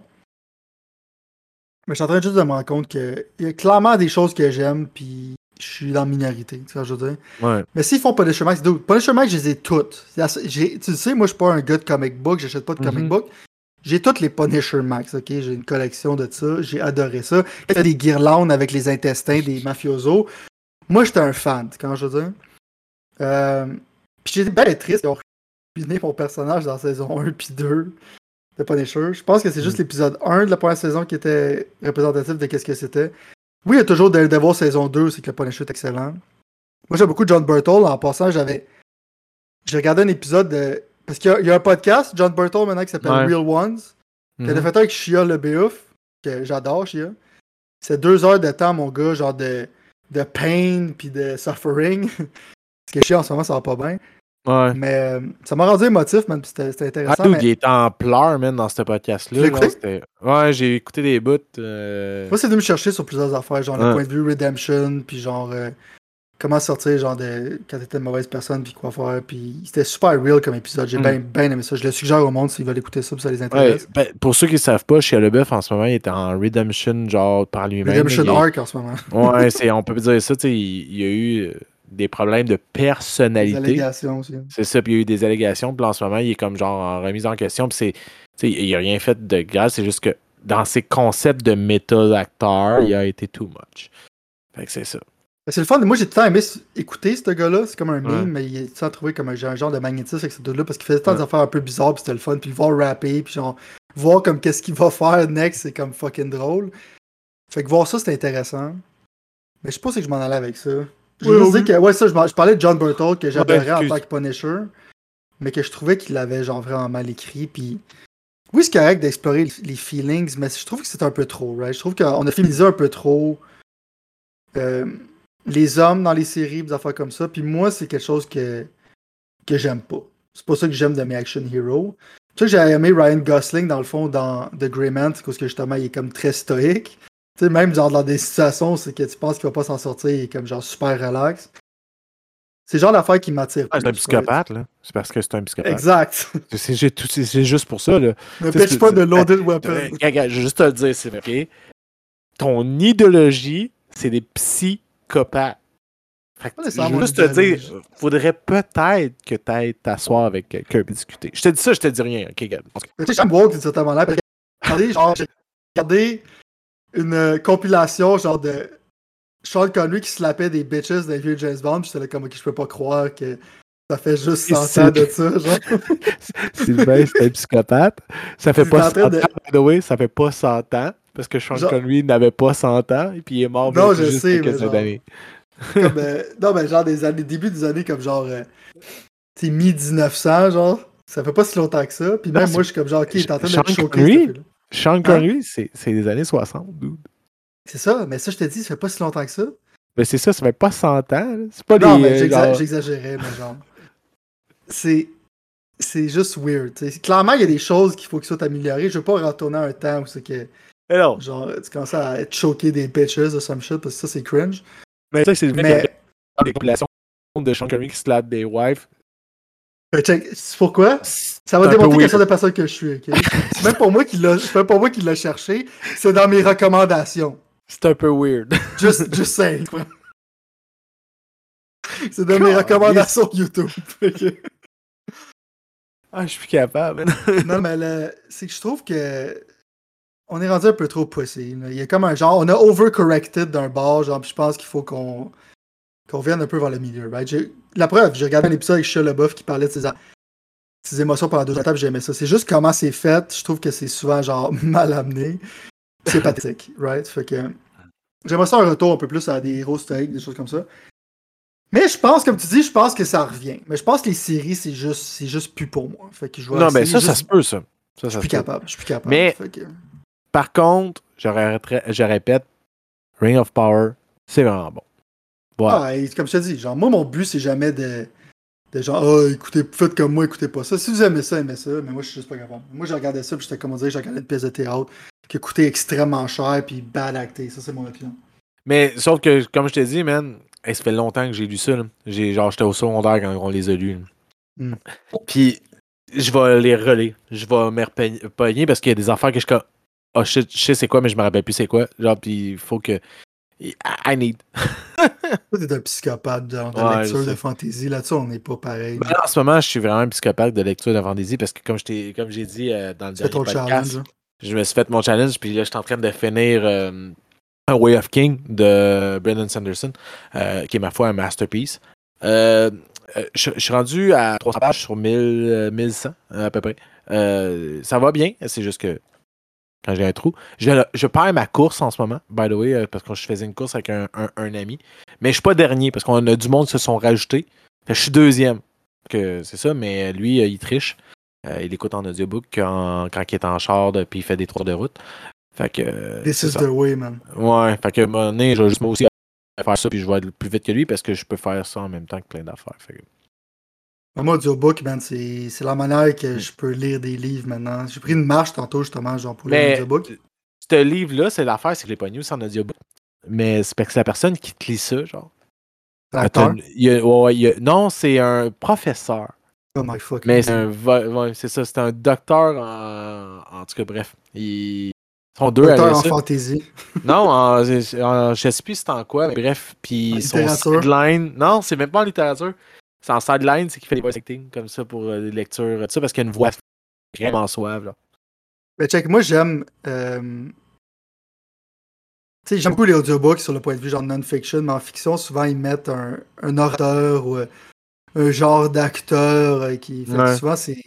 Mais je suis en train juste de me rendre compte qu'il y a clairement des choses que j'aime puis je suis dans la minorité, tu que je veux dire? Ouais. Mais s'ils font Punisher Max, dude, Punisher Max, je les ai toutes. J'ai- Tu sais, moi, je suis pas un gars de comic book, j'achète pas de comic Mhm. book. J'ai toutes les Punisher Max, ok? J'ai une collection de ça, j'ai adoré ça. Il y a des guirlandes avec les intestins des mafiosos. Moi, j'étais un fan, quand je veux dire? Euh, puis j'étais bien triste d'avoir ruiné mon personnage dans saison 1 puis 2 de Punisher. Je pense que c'est juste Mm. l'épisode 1 de la première saison qui était représentatif de qu'est-ce que c'était. Oui, il y a toujours Daredevil saison 2, c'est que le Punisher est excellent. Moi, j'aime beaucoup John Burtle. En passant, j'avais. J'ai regardé un épisode de. Parce qu'il y, a- il y a un podcast, John Burtle, maintenant, qui s'appelle Ouais. Real Ones. Qu'il a Mhm. fait un avec Shia le Béouf, que j'adore, Shia. C'est deux heures de temps, mon gars, genre de, de pain puis de suffering. Parce que Shia, en ce moment, ça va pas bien. Ouais. Mais euh, ça m'a rendu émotif, man. puis C'était Ah, intéressant. dude, mais il est en pleurs, man, dans ce podcast-là. Ouais, j'ai écouté des bouts. euh, Moi, c'est de me chercher sur plusieurs affaires, genre le point de vue redemption, puis genre euh, comment sortir genre de quand t'étais une mauvaise personne, puis quoi faire. Puis c'était super real comme épisode. J'ai Mm. bien aimé ça. Je le suggère au monde s'ils veulent écouter ça, puis ça les Ouais, intéresse. ben, pour ceux qui ne savent pas, chez Leboeuf, en ce moment, il est en redemption, genre, par lui-même. Redemption Il Arc en ce moment. Ouais, c'est, on peut dire ça, tu sais, il, il y a eu euh, des problèmes de personnalité. allégations aussi. C'est ça, puis il y a eu des allégations, puis en ce moment, il est comme genre en remise en question, puis c'est, tu sais, il a rien fait de grave, c'est juste que dans ses concepts de méta d'acteur, il a été too much. Fait que c'est ça. C'est le fun. Moi, j'ai tout le temps aimé écouter ce gars-là. C'est comme un meme, mais il est tout le temps trouvé comme un, un genre de magnétisme avec ce dude-là parce qu'il faisait tant Ouais. d'affaires un peu bizarres, puis c'était le fun. Puis le voir rapper, puis genre, voir comme qu'est-ce qu'il va faire next, c'est comme fucking drôle. Fait que voir ça, c'était intéressant. Mais je sais pas si je m'en allais avec ça. Je Oui, que, ouais, ça, je, parlais de John Burtle que j'adorais en excuse. tant que Punisher, mais que je trouvais qu'il avait genre vraiment mal écrit. Puis oui, c'est correct d'explorer les- les feelings, mais je trouve que c'est un peu trop, right? Je trouve qu'on a féminisé un peu trop euh, les hommes dans les séries, des affaires comme ça. Puis moi, c'est quelque chose que, que j'aime pas. C'est pas ça que j'aime de mes action heroes. Tu sais j'ai aimé Ryan Gosling, dans le fond, dans The Grey Man, parce que justement, il est comme très stoïque. Tu sais, même genre dans des situations, c'est que tu penses qu'il va pas s'en sortir, il est comme genre super relax. C'est le genre d'affaire qui m'attire. Ah, c'est un psychopathe, là. C'est parce que c'est un psychopathe. Exact. C'est, juste pour ça, là. Ne c'est- pas de loaded weapon. regarde, je vais juste te le dire, c'est OK? Ton idéologie, c'est des psychopathes. Fait que c'est je veux juste te dire, faudrait peut-être que tu ailles t'asseoir avec quelqu'un et discuter. Je te dis ça, je te dis rien, OK? Mais tu sais, j'aime certaine manière. parce que, Regardez, genre, j'ai regardé une euh, compilation genre de Sean Connery qui slappait des bitches d'un vieux James Bond, puis j'étais là comme ok, je peux pas croire que ça fait juste Et 100 c'est- ans de ça, genre. Sylvain, c'est un psychopathe. Ça fait pas en 100 train ans, de- by the way, ça fait pas 100 ans, parce que Sean Genre- Connery n'avait pas 100 ans, et puis il est mort Non, je juste sais, quelques genre- années. comme, euh, non, mais genre des années, début des années comme genre, euh, tu mi-1900, genre. Ça fait pas si longtemps que ça. Puis Non, même moi, je suis comme genre, ok, il est en train de Sean me choquer. Sean Connery, c'est c'est des années 60, dude. C'est ça, mais ça, je te dis, ça fait pas si longtemps que ça. Mais c'est ça, ça fait pas 100 ans. C'est pas Non, des. mais euh, j'exa- genre- j'exagérais, mais genre. C'est. C'est juste weird. t'sais. Clairement, il y a des choses qu'il faut qu'ils soient améliorées. Je veux pas retourner à un temps où c'est que, Mais non, genre, tu commences à être choqué des bitches ou some shit, parce que ça, c'est cringe. mais ça, c'est Mais, des compilations de Sean Connery qui slappe des wives. mais check, c'est pourquoi? Ça va démontrer quelle sorte de personne que je suis, ok? c'est même pour moi qui l'a, c'est même pour moi qui l'a cherché. C'est dans mes recommandations. C'est un peu weird. Just, just saying. C'est dans mes recommandations YouTube. Ah, je suis plus capable. Non, mais le- c'est que je trouve que on est rendu un peu trop poussé. Il y a comme un genre, on a overcorrected d'un bord, genre, puis je pense qu'il faut qu'on qu'on revienne un peu vers le milieu. Right? La preuve, j'ai regardé un épisode avec Shia LaBeouf qui parlait de ses, ses émotions pendant deux étapes, j'aimais ça. C'est juste comment c'est fait, je trouve que c'est souvent genre mal amené. C'est pathétique, right? Fait que j'aimerais ça un retour un peu plus à des héros stoïques, des choses comme ça. Mais je pense, comme tu dis, je pense que ça revient. Mais je pense que les séries, c'est juste, c'est juste plus pour moi. Fait que je vais non, mais ça, ça se peut, ça. Ça, je suis plus capable. Je suis plus capable. Mais- que- Par contre, je, je répète, Ring of Power, c'est vraiment bon. Voilà. Ah, et comme je te dis, genre, moi, mon but, c'est jamais de, de genre, ah, écoutez, faites comme moi, écoutez pas ça. Si vous aimez ça, aimez ça, mais moi, je suis juste pas capable. Moi, j'ai regardé ça, puis j'étais comme on dirait, j'ai regardé une pièce de théâtre qui coûtait extrêmement cher, puis bad acté. Ça, c'est mon opinion. Mais sauf que, comme je t'ai dit, man, ça fait longtemps que j'ai lu ça. J'ai, genre, j'étais au secondaire quand on les a lus. Hmm. Puis, je vais les relire. Je vais me repogner parce qu'il y a des affaires que je oh shit, je sais c'est quoi, mais je me rappelle plus c'est quoi. Genre, puis il faut que. I need. Toi, t'es un psychopathe genre, de Ouais, lecture de fantasy. Là-dessus, on n'est pas pareil. Ben, en ce moment, je suis vraiment un psychopathe de lecture de fantasy parce que, comme, j'ai dit euh, dans le dernier podcast, challenge. hein? je me suis fait mon challenge, puis là, je suis en train de finir euh, A Way of King de Brendan Sanderson, euh, qui est, ma foi, un masterpiece. Euh, euh, je, suis rendu à 300 pages sur 1000, euh, 1100, euh, à peu près. Euh, ça va bien, c'est juste que quand j'ai un trou. Je, je perds ma course en ce moment, by the way, euh, parce que je faisais une course avec un, un- un ami. Mais je suis pas dernier, parce qu'on a du monde qui se sont rajoutés. Je suis deuxième. Que c'est ça, mais lui, euh, il triche. Euh, il écoute en audiobook quand, quand il est en char, puis il fait des tours de route. Fait que. euh, This is ça. the way, man. Ouais, fait que moment donné, je vais juste moi aussi faire ça, puis je vais être plus vite que lui, parce que je peux faire ça en même temps que plein d'affaires. Fait que- Moi, audiobook, man, c'est la manière que Mm. je peux lire des livres maintenant. J'ai pris une marche tantôt, justement, genre pour lire l'audiobook. Ce livre-là, c'est l'affaire, c'est que je l'ai pas c'est en audiobook. Mais c'est parce que c'est la personne qui te lit ça, genre. L'acteur? Ouais, non, c'est un professeur. Oh my fuck. Mais c'est ouais, ça, c'est un docteur en. En tout cas, bref. Ils sont deux Docteur à en ça. fantasy. Non, en, en- je sais plus c'est en quoi, mais bref. Puis En son littérature. sideline. Non, c'est même pas en littérature. C'est en sideline, c'est qu'il fait des voice acting comme ça pour euh, des lectures. Tout ça parce qu'il a une voix vraiment suave. Là. Mais check, moi, j'aime. euh, Tu sais, j'aime beaucoup les audiobooks sur le point de vue genre non-fiction, mais en fiction, souvent, ils mettent un, un orateur ou euh, un genre d'acteur euh, qui. Fait Ouais. souvent, c'est.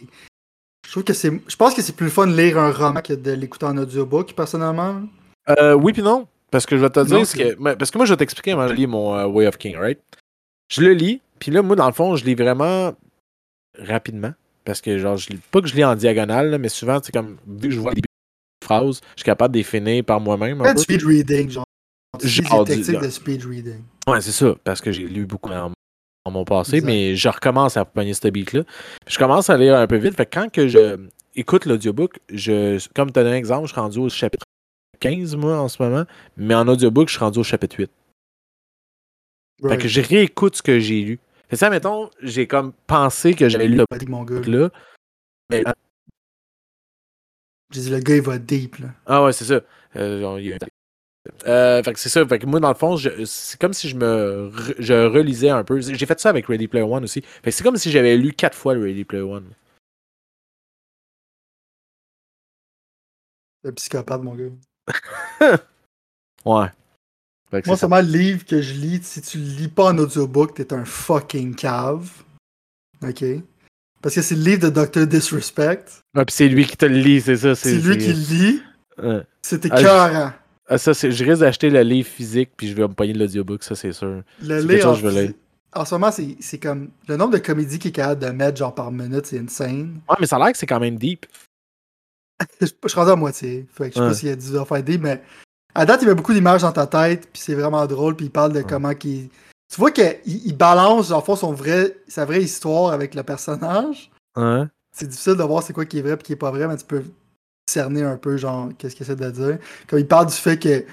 Je trouve que c'est. Je pense que c'est plus fun de lire un roman que de l'écouter en audiobook, personnellement. Euh, oui, puis non. Parce que je vais te dire Non, que. Parce que moi, je vais t'expliquer comment je lis mon euh, Way of King, right? Je le lis, puis là, moi, dans le fond, je lis vraiment rapidement. Parce que, genre, je lis pas que je lis en diagonale, là, mais souvent, c'est comme. Vu que je vois le début de phrases, je suis capable de les finir par moi-même. un speed reading, genre. Genre des techniques de speed reading. Ouais, c'est ça, parce que j'ai lu beaucoup dans, dans mon passé, mais je recommence à pogner ce beat-là. Je commence à lire un peu vite. Fait que quand que je écoute l'audiobook, je, comme tu as un exemple, je suis rendu au chapitre 15, moi, en ce moment, mais en audiobook, je suis rendu au chapitre 8. Fait que je réécoute ce que j'ai lu. Que ça, mettons, j'ai comme pensé que j'avais lu Le deep, mon gars. là mais J'ai dit, le gars, il va deep, là. Ah ouais, c'est ça. Euh, Euh, fait que c'est ça. Fait que moi, dans le fond, c'est comme si je me re- je relisais un peu. J'ai fait ça avec Ready Player One aussi. Fait que c'est comme si j'avais lu quatre fois le Ready Player One. Le psychopathe, mon gars. Ouais. Moi, c'est le livre que je lis, si tu le lis pas en audiobook, t'es un fucking cave. OK? Parce que c'est le livre de Dr. Disrespect. Ouais, puis c'est lui qui te le lit, c'est ça. C'est lui qui le lit. Ouais. C'est Ah, écœurant. Ah, ça, je risque d'acheter le livre physique, puis je vais me payer l'audiobook, ça, c'est sûr. Le lire en, je veux ce moment, c'est comme. Le nombre de comédies qu'il est capable de mettre, genre par minute, c'est insane. Ouais, mais ça a l'air que c'est quand même deep. je, je suis rendu à moitié. Fait que je sais Ouais. pas s'il y a dû faire des, mais à date, il met beaucoup d'images dans ta tête, puis c'est vraiment drôle, puis il parle de Ouais. comment qu'il. Tu vois qu'il il balance, en fond, son vrai, sa vraie histoire avec le personnage. Ouais. C'est difficile de voir c'est quoi qui est vrai et qui est pas vrai, mais tu peux cerner un peu, genre, qu'est-ce qu'il essaie de dire. Comme il parle du fait que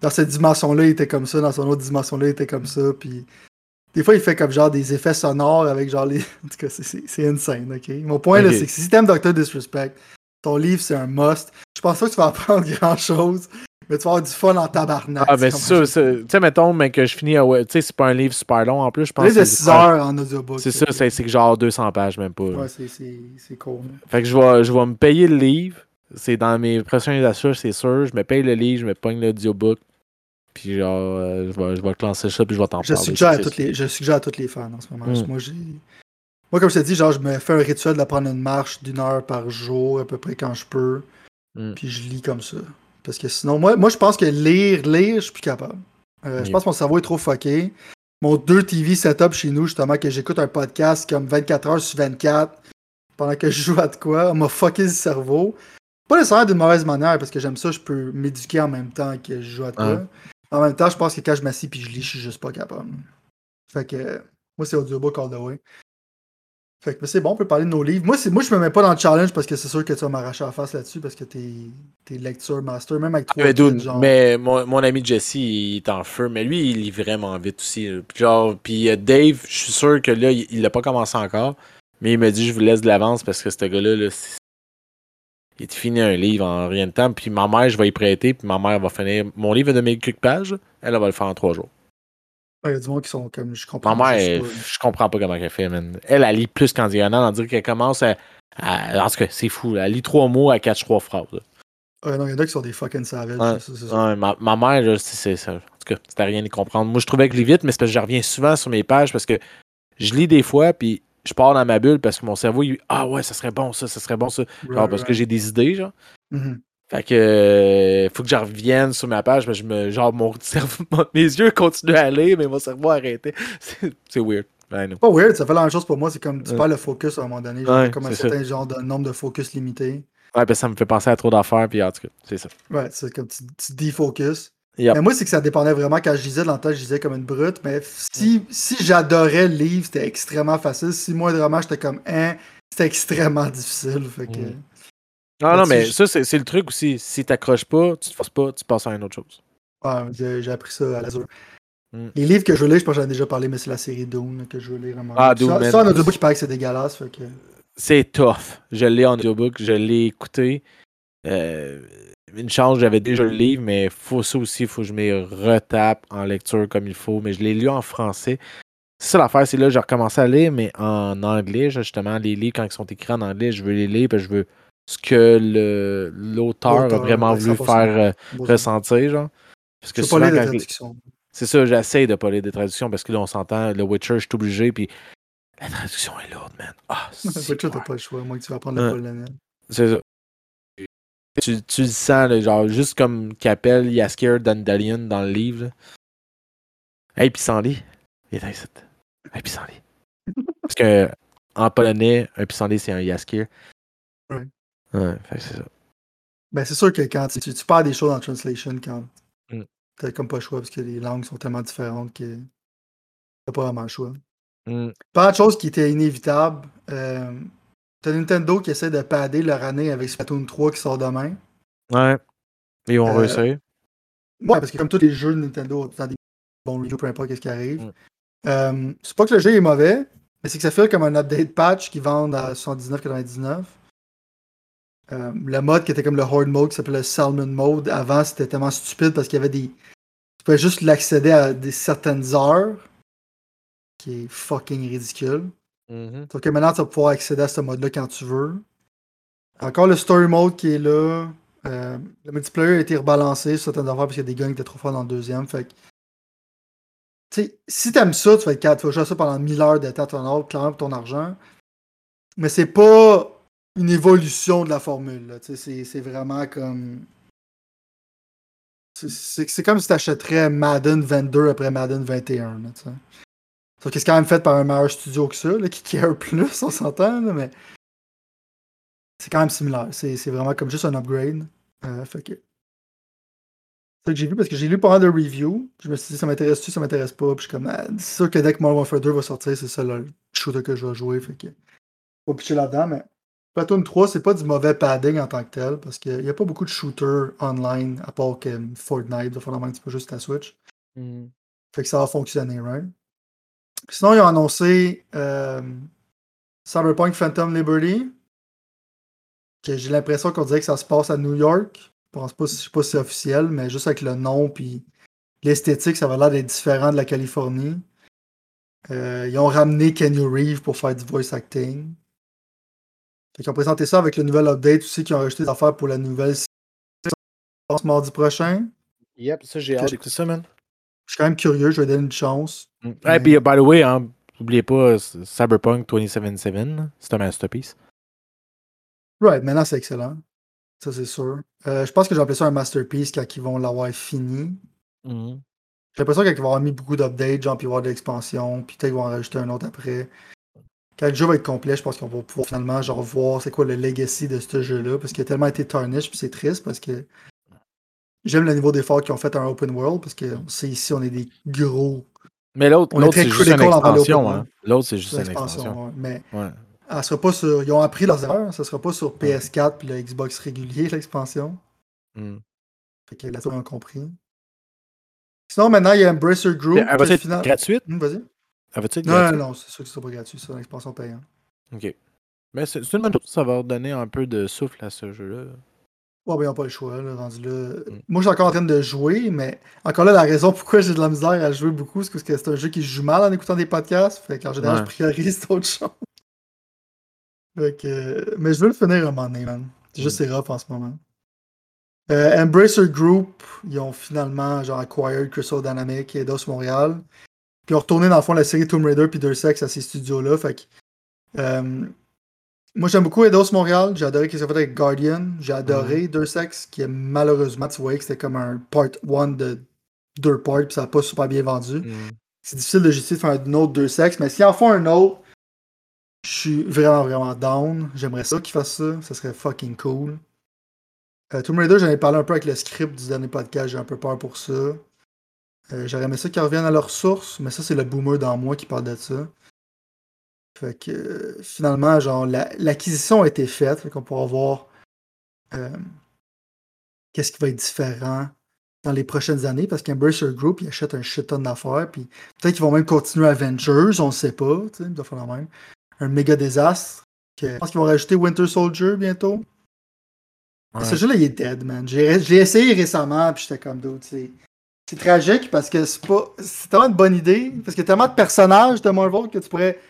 dans cette dimension-là, il était comme ça, dans son autre dimension-là, il était comme ça, puis. Des fois, il fait comme genre des effets sonores avec genre les. En tout cas, c'est- insane, ok? Mon point, là, c'est que si t'aimes Dr. Disrespect, ton livre, c'est un must. Je pense pas que tu vas apprendre grand-chose, mais tu vas avoir du fun en tabarnak. Ah, ben c'est c'est ça. c'est- Tu sais, mettons, mais que je finis à. Tu sais, c'est pas un livre super long en plus, je pense. livre de que 6 heures en audiobook. C'est ça, c'est c'est que genre 200 pages, même pas. Ouais, c'est- c'est c'est cool. Fait que je vais, je vais me payer le livre. C'est dans mes prochains achats, c'est sûr. Je me paye le livre, je me pogne l'audiobook. Puis genre, euh, je, vais, je vais classer ça, puis je vais t'en parler. suggère, à C'est- toutes les, je suggère à tous les fans en ce moment. Mm. Moi, j'ai. Moi, comme je te dis, genre, je me fais un rituel de prendre une marche d'une heure par jour, à peu près quand je peux. Mm. Puis je lis comme ça. Parce que sinon, moi, moi je pense que lire, lire, je suis plus capable. Euh, Je pense que mon cerveau est trop fucké. Mon 2 TV setup chez nous, justement, que j'écoute un podcast comme 24 heures sur 24 pendant que je joue à de quoi, on m'a fucké le cerveau. Pas nécessairement d'une mauvaise manière, parce que j'aime ça, je peux m'éduquer en même temps que je joue à de quoi. En même temps, je pense que quand je m'assis puis je lis, je suis juste pas capable. Fait que moi, c'est audiobook all the way. Fait que mais c'est bon, on peut parler de nos livres. Moi, moi je me mets pas dans le challenge parce que c'est sûr que tu vas m'arracher la face là-dessus parce que t'es, t'es lecture master, même avec trois Mais, dude, kids, genre. mais mon, mon ami Jesse, il est en feu, mais lui, il lit vraiment vite aussi. genre, puis euh, Dave, je suis sûr que là, il l'a pas commencé encore, mais il m'a dit je vous laisse de l'avance parce que ce gars-là, là, il te finit un livre en rien de temps, puis ma mère, je vais y prêter, puis ma mère va finir. Mon livre est de mes quelques pages, elle, elle va le faire en trois jours. Il y a du monde qui sont comme. Je comprends Ma mère, pas. je comprends pas comment elle fait, man. Elle, elle lit plus qu'en diagonale, on dirait qu'elle commence à, à- En tout cas, c'est fou. là. Elle lit trois mots, elle catch trois phrases. là. Ouais, non, il y en a qui sont des fucking savages. Ouais. Ouais, ma, ma mère, là, c'est, ça. En tout cas, c'était rien à y comprendre. Moi, je trouvais que je lis vite, mais c'est parce que je reviens souvent sur mes pages parce que je lis des fois, puis je pars dans ma bulle parce que mon cerveau, il Ah ouais, ça serait bon, ça, ça serait bon, ça. Genre, Right, parce que j'ai des idées, genre. Mhm. Fait que euh, faut que je revienne sur ma page, mais je me genre mon cerveau, mes yeux continuent à aller, mais mon cerveau a arrêté. C'est weird. Pas weird, ça fait la même chose pour moi. C'est comme tu Ouais. perds le focus à un moment donné. Genre, Ouais, comme un ça. certain genre de nombre de focus limité. Ouais, ben ça me fait penser à trop d'affaires, puis en tout cas, c'est ça. Ouais, c'est comme tu, tu. Yep. Mais moi, c'est que ça dépendait vraiment quand je lisais dans le temps, je lisais comme une brute. Mais si, si j'adorais le livre, c'était extrêmement facile. Si moi, vraiment, j'étais comme un, c'était extrêmement difficile. Fait que. Mm. Non, non, Là-dessus, mais ça, c'est le truc aussi. Si t'accroches pas, tu te forces pas, tu passes à une autre chose. Ouais, j'ai appris ça à l'azur. Mm. Les livres que je veux lire, je pense que j'en ai déjà parlé, mais c'est la série Dune que je veux lire vraiment. Ah, Dune, ça, ça, en audiobook, il paraît que c'est dégueulasse. Que... C'est tough. Je l'ai en audiobook, je l'ai écouté. Euh, une chance, j'avais déjà le livre, mais faut ça aussi, faut que je me retape en lecture comme il faut. Mais je l'ai lu en français. C'est ça l'affaire, c'est là que j'ai recommencé à lire, mais en anglais, justement, les livres, quand ils sont écrits en anglais, je veux les lire, parce que je veux ce que le- l'auteur a vraiment voulu 100%. faire euh, ressentir, genre. Parce que pas souvent, traductions. c'est ça, j'essaie de pas lire des traductions parce que là, on s'entend, le Witcher, je suis obligé, puis la traduction est lourde, man. Ah, c'est Witcher, t'as pas le choix, moi que tu vas apprendre le Ouais. polonais. C'est ça. Tu, tu le sens, là, genre, juste comme qu'appelle Yaskir Dandelion dans le livre. là. Hey, pissenlit. Il est ici. Hey, pissenlit. Parce que en polonais, un pissenlit, c'est un Yaskir. Ouais. Ouais, c'est ça. Ben, c'est sûr que quand tu, tu perds des choses en translation, quand Mm. t'as comme pas le choix, parce que les langues sont tellement différentes que t'as pas vraiment le choix. Mm. Pas de chose qui était inévitable. Euh, t'as Nintendo qui essaie de padder leur année avec Splatoon 3 qui sort demain. Ouais. Ils vont Euh, réussir. Ouais, parce que comme tous les jeux de Nintendo, ont des bons reviews, peu importe ce qui arrive. Mm. Euh, c'est pas que le jeu est mauvais, mais c'est que ça fait comme un update patch qui vendent à 79,99. Euh, le mode qui était comme le Horde Mode qui s'appelait le Salmon Mode, avant c'était tellement stupide parce qu'il y avait des. Tu pouvais juste l'accéder à des certaines heures, qui est fucking ridicule. Mhm. Sauf que maintenant, tu vas pouvoir accéder à ce mode-là quand tu veux. Encore le Story Mode qui est là. Euh, le multiplayer a été rebalancé sur certaines affaires parce qu'il y a des guns qui étaient trop forts dans le deuxième. Fait que, tu sais, si t'aimes ça, tu vas être capable, tu vas jouer ça pendant 1000 heures de temps, ton ordre, clairement, pour ton argent. Mais c'est pas une évolution de la formule. tu C'est vraiment comme. c'est- comme si t'achèterais Madden 22 après Madden 21. Là, tu. Sauf que c'est quand même fait par un meilleur studio que ça, là, qui care plus, on s'entend, mais c'est quand même similaire. C'est vraiment comme juste un upgrade. Euh. C'est ça que j'ai vu parce que j'ai lu pas mal de reviews. Je me suis dit, ça m'intéresse-tu, ça m'intéresse pas. Puis je suis comme, ah, c'est sûr que dès que Modern Warfare 2 va sortir, c'est ça le shooter que je vais jouer. Fait. Faut pitcher là-dedans, mais. Platoon 3, c'est pas du mauvais padding en tant que tel, parce qu'il n'y a pas beaucoup de shooters online, à part que Fortnite, de fondamentalement, un petit peu juste ta Switch. Mhm. Fait que ça va fonctionner, right? Sinon, ils ont annoncé euh, Cyberpunk Phantom Liberty. Que j'ai l'impression qu'on dirait que ça se passe à New York. Je pense pas, je sais pas si c'est officiel, mais juste avec le nom puis l'esthétique, ça va l'air d'être différent de la Californie. Euh, ils ont ramené Kenny Reeve pour faire du voice acting. Fait qu'ils ont présenté ça avec le nouvel update aussi, qui ont rajouté des affaires pour la nouvelle série ce mardi prochain. Yep, ça, j'ai hâte d'écouter ça, man. Je suis quand même curieux, je vais donner une chance. Mm. Et puis, by the way, hein, n'oubliez pas c- Cyberpunk 2077, là, c'est un masterpiece. Right, maintenant c'est excellent. Ça, c'est sûr. Euh, je pense que j'ai appelé ça un masterpiece quand ils vont l'avoir fini. Mhm. J'ai l'impression qu'ils vont avoir mis beaucoup d'updates, genre, puis avoir de l'expansion, puis peut-être qu'ils vont en rajouter un autre après. Quand le jeu va être complet, je pense qu'on va pouvoir finalement genre voir c'est quoi le legacy de ce jeu-là, parce qu'il a tellement été tarnish, puis c'est triste, parce que j'aime le niveau d'effort qu'ils ont fait en open world, parce que on sait ici, on est des gros Mais l'autre, c'est juste une expansion. Hein. L'autre, c'est juste une expansion. ouais. Mais Ouais. elle sera pas sur. Ils ont appris leurs erreurs, ça sera pas sur PS4 puis le Xbox régulier, l'expansion. Mm. Fait que là-dessus, on a compris. Sinon, maintenant, il y a Embracer Group. Elle va qui, être final- gratuite? Hum, Vas-y. Non, non, c'est sûr que ce sera pas gratuit, c'est une expansion payante. OK. Mais c'est c'est une bonne chose. Ça va donner un peu de souffle à ce jeu-là. Ouais, ben, ils n'ont pas le choix, là, rendu là. Mm. Moi, je suis encore en train de jouer, mais encore là, la raison pourquoi j'ai de la misère à jouer beaucoup, c'est parce que c'est un jeu qui joue mal en écoutant des podcasts. Fait qu'en général, Ouais. je priorise d'autres choses. Fait que, mais je veux le finir un moment donné, man. C'est juste Mm. c'est rough en ce moment. Euh, Embracer Group, ils ont finalement genre acquired Crystal Dynamics et DOS Montréal. Puis ils ont retourné dans le fond la série Tomb Raider puis Deus Ex à ces studios-là. Fait que, euh, Moi, j'aime beaucoup Eidos Montréal. J'ai adoré ce qu'il a fait avec Guardian. J'ai Mm. adoré Deux Sexes, qui est malheureusement, tu voyais que c'était comme un part one de deux parts, puis ça n'a pas super bien vendu. Mm. C'est difficile de justifier de faire un autre Deux Sexes, mais s'ils en font un autre, je suis vraiment, vraiment down. J'aimerais ça qu'ils fassent ça. Ça serait fucking cool. Euh, Tomb Raider, j'en ai parlé un peu avec le script du dernier podcast. J'ai un peu peur pour ça. Euh, J'aurais aimé ça qu'ils reviennent à leur source, mais ça, c'est le boomer dans moi qui parle de ça. Fait que euh, finalement, genre, la- l'acquisition a été faite. Fait qu'on pourra voir euh, qu'est-ce qui va être différent dans les prochaines années. Parce qu'Embracer Group, ils achètent un shit ton d'affaires. Puis peut-être qu'ils vont même continuer Avengers, on ne sait pas. Tu sais, ils doivent faire la même. Un méga désastre. Que- je pense qu'ils vont rajouter Winter Soldier bientôt. Ouais. Ce jeu-là, il est dead, man. J'ai j'ai essayé récemment, puis j'étais comme d'autres. C'est tragique parce que c'est pas. C'est tellement une bonne idée. Parce qu'il y a tellement de personnages de Marvel que tu pourrais.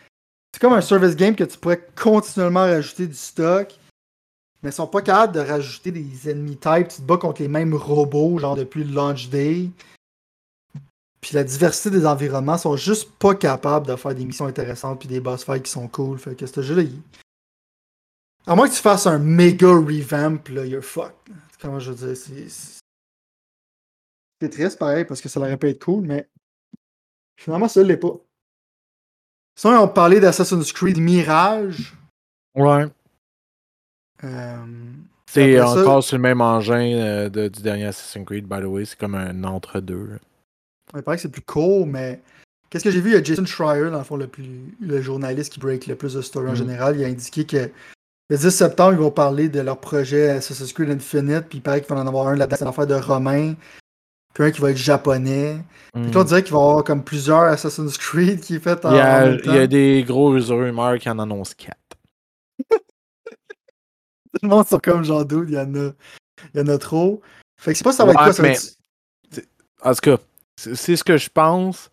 C'est comme un service game que tu pourrais continuellement rajouter du stock. Mais ils sont pas capables de rajouter des ennemis type. Tu te bats contre les mêmes robots, genre depuis le launch day. Puis la diversité des environnements sont juste pas capables de faire des missions intéressantes puis des boss fights qui sont cool. Fait que ce jeu-là. À moins que tu fasses un méga revamp, là, you're fucked. Comment je veux dire, c'est. C'est- triste pareil parce que ça aurait pu être cool, mais finalement ça l'est pas. Sinon, on parlait d'Assassin's Creed Mirage. Ouais. Euh, C'est ça- encore sur le même engin euh, de- du dernier Assassin's Creed, by the way. C'est comme un entre-deux. Il paraît que c'est plus court, mais qu'est-ce que j'ai vu? Il y a Jason Schreier, dans le fond, le, plus, le journaliste qui break le plus de story en Mhm. général. Il a indiqué que le 10 septembre, ils vont parler de leur projet Assassin's Creed Infinite, puis il paraît qu'il va en avoir un là-dedans, c'est l'affaire de Romain, puis un qui va être japonais. Puis Mm. là, on dirait qu'il va y avoir comme plusieurs Assassin's Creed qui est fait en, Il y, a, il y a des gros rumeurs qui en annoncent quatre. Tout le monde sont comme genre dude, il y en a, il y en a trop. Fait que c'est pas ça va être Ouais, quoi, ça mais- être- En tout cas, c'est ce que je pense.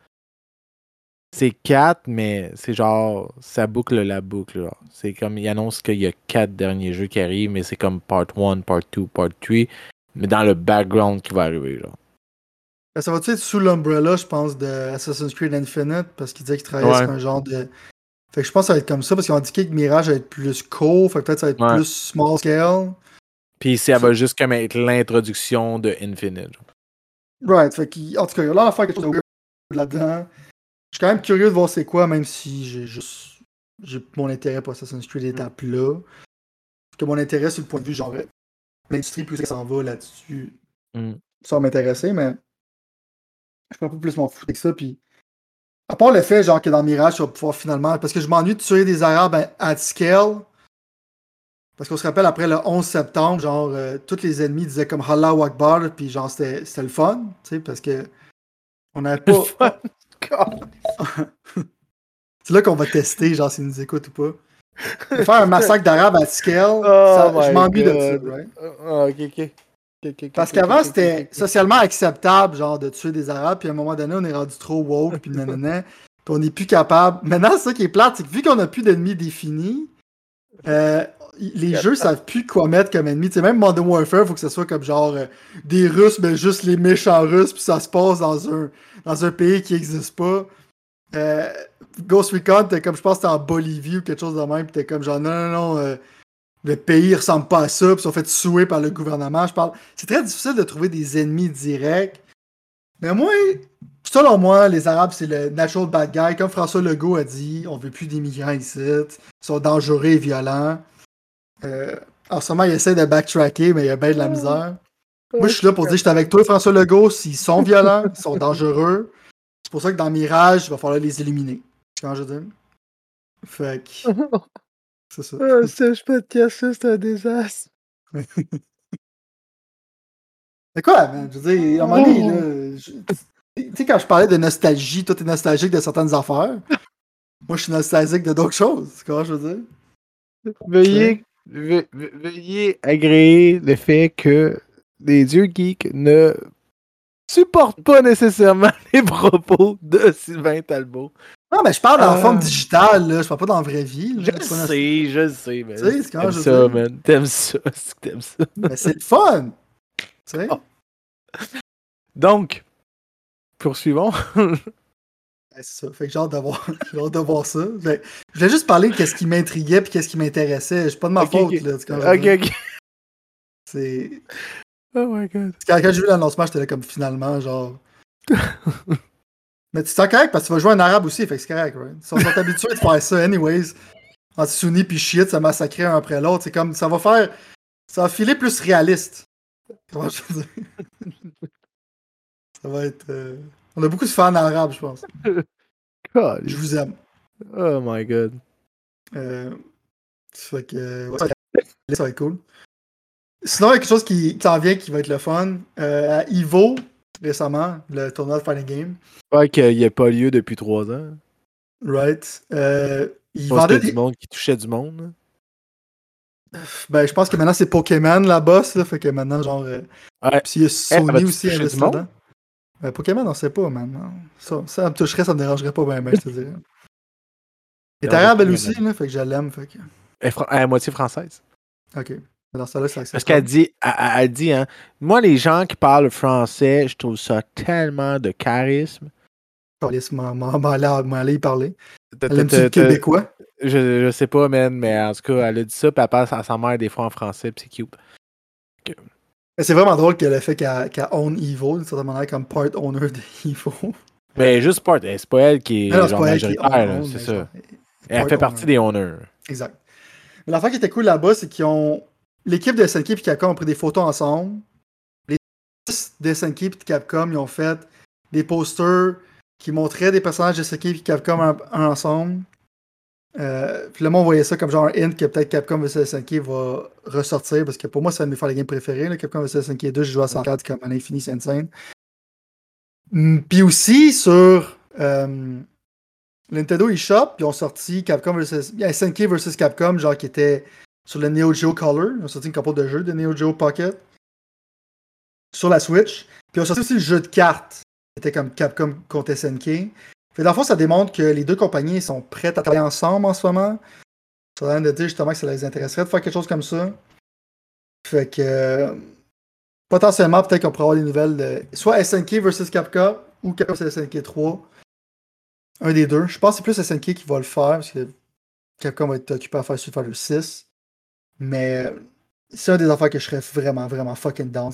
C'est quatre, mais c'est genre, ça boucle la boucle. genre. C'est comme, il annonce qu'il y a quatre derniers jeux qui arrivent, mais c'est comme part 1, part 2, part 3, mais dans le background qui va arriver. Genre. Ben, ça va-tu être sous l'umbrella, je pense, de Assassin's Creed Infinite, parce qu'il disait qu'il travaillait Ouais. sur un genre de. Fait que je pense que ça va être comme ça, parce qu'ils ont indiqué que Mirage va être plus court, fait que peut-être ça va être Ouais. plus small scale. Puis ça va juste comme être l'introduction de Infinite. Right, fait. En tout cas, il y a l'air de faire quelque chose de là-dedans. Je suis quand même curieux de voir c'est quoi, même si j'ai juste. J'ai mon intérêt pour Assassin's Creed est à plat. Parce que mon intérêt, sur le point de vue, genre, l'industrie, plus ça s'en va là-dessus, Mm. ça va m'intéresser, mais je peux un peu plus m'en foutre que ça. Puis, à part le fait, genre, que dans Mirage, tu vas pouvoir finalement. Parce que je m'ennuie de tuer des Arabes à, scale. Parce qu'on se rappelle, après le 11 septembre, genre, euh, tous les ennemis disaient comme Allahu Akbar, puis genre, c'était le fun, tu sais, parce que on n'avait pas. C'est là qu'on va tester, genre, s'ils nous écoutent ou pas. Faire un massacre d'Arabes à scale, Oh ça- je m'ennuie de ça, right? Ah, ok, ok. Parce qu'avant, c'était socialement acceptable, genre, de tuer des Arabes, puis à un moment donné, on est rendu trop woke, puis nanana, puis on n'est plus capable. Maintenant, c'est ça qui est plate, c'est que vu qu'on n'a plus d'ennemis définis, euh, les jeux savent plus quoi mettre comme ennemi. Tu sais, même Modern Warfare, faut que ce soit comme genre euh, des Russes, mais juste les méchants Russes, puis ça se passe dans un, dans un pays qui n'existe pas. Euh, Ghost Recon, t'es comme je pense que t'es en Bolivie ou quelque chose de même, puis t'es comme genre non, non, non, le pays ressemble pas à ça, puis ils sont fait souer par le gouvernement. Je parle. C'est très difficile de trouver des ennemis directs. Mais moi, selon moi, les Arabes, c'est le natural bad guy. Comme François Legault a dit, on veut plus d'immigrants ici. Ils sont dangereux et violents. Euh, en ce moment, il essaie de backtracker, mais il y a bien de la misère. Moi, je suis là pour dire, je suis avec toi, François Legault. S'ils sont violents, ils sont dangereux. C'est pour ça que dans Mirage, il va falloir les éliminer. Tu vois ce que je veux dire? Fait que. C'est ça. Ah, ce podcast-là, c'est un désastre. C'est quoi, man? Je veux dire, à un moment donné, là, je- tu sais, quand je parlais de nostalgie, toi, t'es nostalgique de certaines affaires. Moi, je suis nostalgique de d'autres choses. Comment je veux dire? Veuillez, ve- ve- veuillez agréer le fait que les dieux geeks ne supportent pas nécessairement les propos de Sylvain Talbot. Non, mais je parle dans la Euh. forme digitale, là. Je parle pas dans la vraie vie. là. Je sais, je sais, mais Tu sais, t'aimes je ça, dire. man. T'aimes ça, c'est que t'aimes ça. Mais c'est le fun! Tu sais? Donc, poursuivons. Ouais, c'est ça. Fait que j'ai hâte hâte de voir ça. Fait- je voulais juste parler de ce qui m'intriguait puis qu'est-ce qui m'intéressait. C'est pas de ma faute, là. tu? Ok, ok. C'est... Oh my god. Quand, quand j'ai vu l'annoncement, j'étais là comme finalement, genre. Mais tu sens correct parce que tu vas jouer un arabe aussi, fait que c'est correct, right? Ils sont, sont habitués de faire ça, anyways. Entre Sunni puis shit, ça massacrer un après l'autre. C'est comme, ça va faire. Ça va filer plus réaliste. Comment je veux dire? ça va être. euh, On a beaucoup de fans arabes, je pense. God. Je vous aime. Oh my god. Euh, fait que. euh, ouais, ça va être cool. Sinon, il y a quelque chose qui, s'en vient qui va être le fun. Euh, à Evo, récemment, le tournoi de Fighting Game. Ouais, qu'il n'y a pas lieu depuis trois ans. Right. Euh, Parce vendaient que des... du monde qui touchait du monde. Ben, je pense que maintenant c'est Pokémon la boss, là. Fait que maintenant, genre. euh, Ouais. Puis il y a elle Sony aussi investi monde? dedans. Ben, Pokémon, on sait pas, man. Non. Ça, ça me toucherait, ça me dérangerait pas bien, ben, je te dirais. Elle est Ouais, arabe, elle ouais, aussi, là. Fait que je l'aime. Fait que. Elle est, fran- elle est à moitié française. Ok. Parce qu'elle dit, elle, dit, hein, moi, les gens qui parlent français, je trouve ça tellement de charisme. Calisse, m'en- aller, y parler. Elle t'as- québécois? Je, je sais pas, man, mais en tout cas, elle a dit ça, puis elle passe à sa mère des fois en français, puis c'est cute. Mais c'est vraiment drôle que le fait qu'elle qu'elle own Evo, d'une certaine manière, comme part owner de. Mais juste part, eh, c'est pas elle qui est non, genre majoritaire, c'est ça. Elle fait owner. partie des owners. Exact. Mais l'affaire qui était cool là-bas, c'est qu'ils ont. L'équipe de SNK et Capcom ont pris des photos ensemble. Les artistes de SNK et Capcom, ils ont fait des posters qui montraient des personnages de SNK et Capcom ensemble. Euh, puis moi, on voyait ça comme genre un hint que peut-être Capcom vs SNK va ressortir parce que pour moi, c'est un de mes faire les games préférés. là, Capcom vs SNK 2, j'ai joué à 104 comme à l'infini, c'est insane. Hum, Puis aussi sur euh, Nintendo eShop, ils ont sorti Capcom a SNK vs Capcom, genre qui était sur le Neo Geo Color. Ils ont sorti une couple de jeux de Neo Geo Pocket sur la Switch. Puis ils ont sorti aussi le jeu de cartes qui était comme Capcom contre SNK. Dans le fond, ça démontre que les deux compagnies sont prêtes à travailler ensemble en ce moment. Ça a l'air de dire justement que ça les intéresserait de faire quelque chose comme ça. Fait que potentiellement, peut-être qu'on pourrait avoir des nouvelles de soit SNK versus Capcom ou Capcom SNK 3. Un des deux. Je pense que c'est plus SNK qui va le faire parce que Capcom va être occupé à faire Street Fighter 6. Mais euh, c'est un des affaires que je serais vraiment, vraiment fucking down.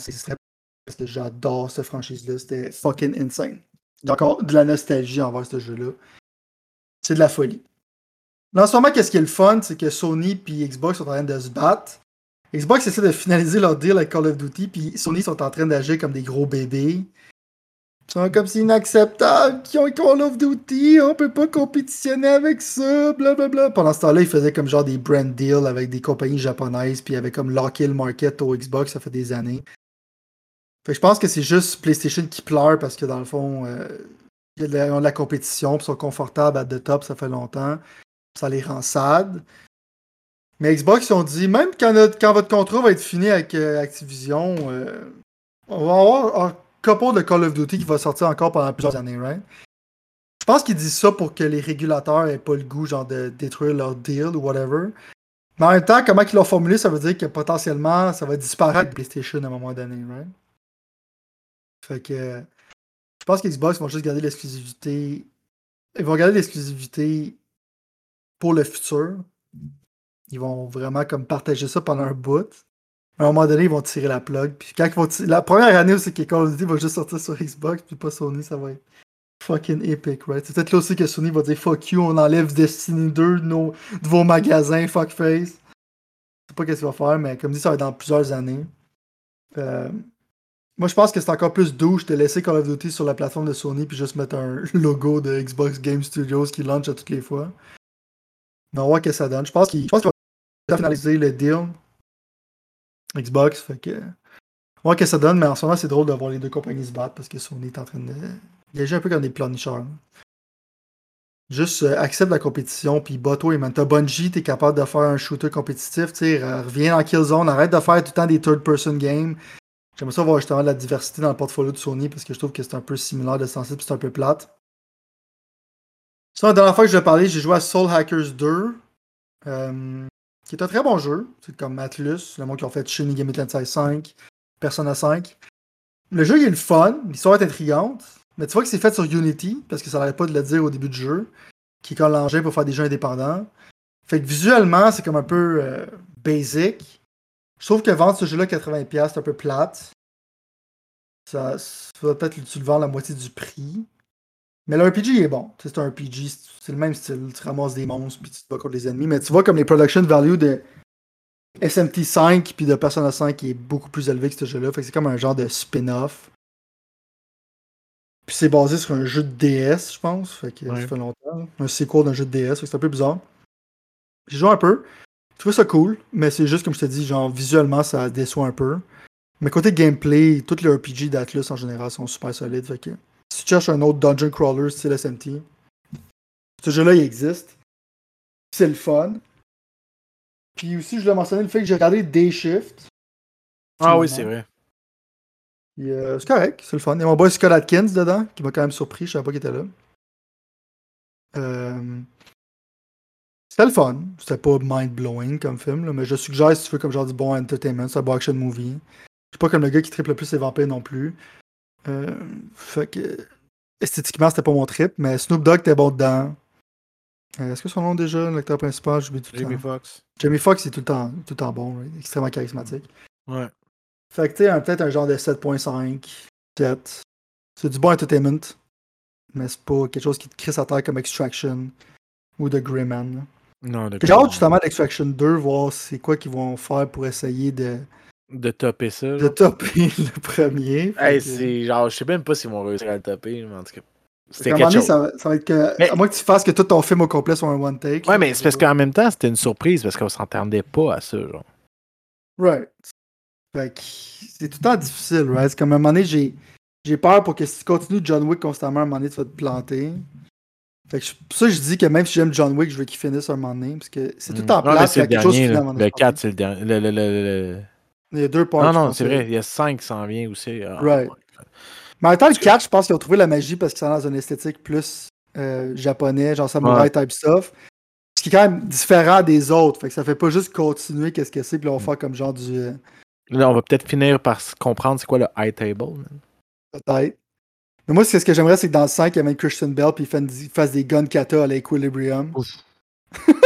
Parce que j'adore cette franchise-là. C'était fucking insane. J'ai encore de la nostalgie envers ce jeu-là. C'est de la folie. Là, en ce moment, qu'est-ce qui est le fun, c'est que Sony et Xbox sont en train de se battre. Xbox essaie de finaliser leur deal avec Call of Duty, puis Sony sont en train d'agir comme des gros bébés. Ils sont comme c'est inacceptable qu'ils ont Call of Duty, on peut pas compétitionner avec ça, blablabla. Pendant ce temps-là, ils faisaient comme genre des brand deals avec des compagnies japonaises, puis avec comme locké le market au Xbox, ça fait des années. Fait que je pense que c'est juste PlayStation qui pleure parce que dans le fond, euh, ils ont de la- ils compétition, puis sont confortables à the top, ça fait longtemps. Ça les rend sad. Mais Xbox, ils ont dit, même quand, quand votre contrat va être fini avec euh, Activision, euh, on va avoir couple de Call of Duty qui va sortir encore pendant plusieurs années, right? Je pense qu'ils disent ça pour que les régulateurs aient pas le goût, genre, de détruire leur deal ou whatever. Mais en même temps, comment ils l'ont formulé, ça veut dire que potentiellement, ça va disparaître PlayStation à un moment donné, right? Fait que je pense que Xbox vont juste garder l'exclusivité. Ils vont garder l'exclusivité pour le futur. Ils vont vraiment comme partager ça pendant un bout. À un moment donné, ils vont tirer la plug. Puis quand ils vont tirer- La première année où c'est que Call of Duty va juste sortir sur Xbox, puis pas Sony, ça va être fucking epic, right? C'est peut-être là aussi que Sony va dire fuck you, on enlève Destiny 2 de, nos... de vos magasins, fuckface. Je sais pas qu'est-ce qu'il va faire, mais comme dit, ça va être dans plusieurs années. Euh, Moi, je pense que c'est encore plus douche de laisser Call of Duty sur la plateforme de Sony puis juste mettre un logo de Xbox Game Studios qui launch à toutes les fois. Mais on va voir ce que ça donne. Je pense qu'il qu'il va finaliser le deal. Xbox, fait que. On ce que ça donne, mais en ce moment, c'est drôle de voir les deux compagnies se battre parce que Sony est en train de. Il agit un peu comme des planicheurs. Juste euh, accepte la compétition, puis bats-toi, et man. T'as Bungie, t'es capable de faire un shooter compétitif, tu reviens dans Killzone, arrête de faire tout le temps des third-person games. J'aimerais ça voir justement de la diversité dans le portfolio de Sony parce que je trouve que c'est un peu similaire de sensible, c'est un peu plate. Sinon, la dernière fois que je vais parler, j'ai joué à Soul Hackers 2, euh, qui est un très bon jeu. C'est comme Atlus, le monde qui ont fait Shin Megami Tensei 5, Persona 5. Le jeu, il est le fun, l'histoire est intrigante, Mais tu vois que c'est fait sur Unity, parce que ça n'arrête pas de le dire au début du jeu, qui est l'engin pour faire des jeux indépendants. Fait que visuellement, c'est comme un peu euh, basic. Je trouve que vendre ce jeu-là 80$, c'est un peu plate. Ça, ça peut-être tu le vends la moitié du prix. Mais le RPG est bon. C'est un RPG, c'est le même style. Tu ramasses des monstres puis tu te bats contre les ennemis. Mais tu vois comme les production value de SMT 5 puis de Persona 5 est beaucoup plus élevé que ce jeu-là. Fait que c'est comme un genre de spin-off. Puis c'est basé sur un jeu de DS, je pense. Fait que Ouais. ça fait longtemps. Un sequel d'un jeu de DS. Fait que c'est un peu bizarre. J'ai joué un peu. Je trouve ça cool, mais c'est juste comme je te dis, genre visuellement ça déçoit un peu. Mais côté gameplay, tous les RPG d'Atlus en général sont super solides. Fait que tu cherches un autre dungeon crawler style SMT, ce jeu-là il existe. C'est le fun. Puis aussi, je voulais mentionner le fait que j'ai regardé Day Shift. Ah oui, c'est vrai. Euh, c'est correct, c'est le fun. Il y a mon boy Scott Atkins dedans, qui m'a quand même surpris, je savais pas qu'il était là. Euh, C'était le fun. C'était pas mind-blowing comme film, là, mais je suggère si tu veux comme genre du bon entertainment, c'est un bon action movie. Je suis pas comme le gars qui triple le plus ses vampires non plus. Euh, fait que esthétiquement, c'était pas mon trip, mais Snoop Dogg était bon dedans. Euh, Est-ce que son nom déjà, l'acteur principal, j'oublie tout le Jamie temps. Foxx. Jamie Foxx est tout le temps, tout le temps bon, extrêmement charismatique. Ouais. Fait que tu sais, peut-être un genre de 7.5, 7. C'est du bon entertainment, mais c'est pas quelque chose qui te crisse à terre comme Extraction ou The Greyman. là. Non, J'ai hâte justement d'Extraction 2, voir c'est quoi qu'ils vont faire pour essayer de, de topper ça. de topper le premier. Hey, que- c'est genre, je sais même pas s'ils vont réussir à le topper, mais en tout cas. C'était à un moment quelque donné, chose. ça, va- ça va être que. Mais- À moins que tu fasses que tout ton film au complet soit un one take. Ouais, mais c'est parce qu'en même temps, c'était une surprise parce qu'on s'entendait pas à ça, genre. Right. Fait que c'est tout le temps difficile, right? C'est comme à un moment donné, j'ai, j'ai peur pour que si tu continues John Wick constamment, à un moment donné, tu vas te planter. Fait que pour ça, je dis que même si j'aime John Wick, je veux qu'il finisse à un moment donné. Parce que c'est tout plat, c'est le chose dernier. Le 4, c'est le dernier. Le, le, le, le- Il y a deux parts. Non, non, c'est euh. vrai. Il y a 5 qui s'en vient aussi. Ah, Right. ouais. Mais en même temps, le 4, je pense qu'ils ont trouvé la magie parce que c'est dans une esthétique plus euh, japonais, genre samouraï Ouais. type stuff. Ce qui est quand même différent des autres. Fait que ça fait pas juste continuer qu'est-ce que c'est, puis là, on va faire comme genre du. euh, Là, on va peut-être finir par comprendre c'est quoi le high table. Peut-être. Mais moi, ce que j'aimerais, c'est que dans le 5, il y avait Christian Bell puis il fasse des gun kata à l'Equilibrium.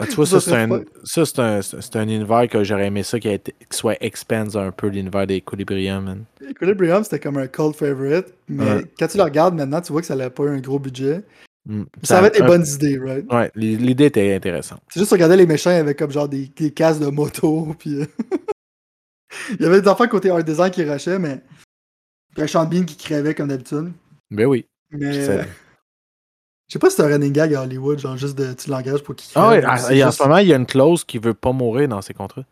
Ah, tu vois, Ça ça, c'est un, pas- ça, c'est un, c'est un univers que j'aurais aimé ça qui, a été, qui soit expand un peu l'univers d'Equilibrium. man. Equilibrium, c'était comme un cult favorite. Mais Ouais. quand tu le regardes maintenant, tu vois que ça n'avait pas eu un gros budget. Mm. Ça avait des un- bonnes idées, right? Ouais, l'idée était intéressante. C'est juste regarder les méchants avec comme genre des, des casques de moto. Puis, euh, il y avait des enfants côté art design qui rushaient, mais. Puis un Sean Bean qui crevait comme d'habitude. Ben oui. Mais. Je sais pas si c'est un running gag à Hollywood, genre juste de tu l'engages pour qu'il Ah ouais, crève, ou ah, et en ce moment, il y a une clause qui veut pas mourir dans ses contrats.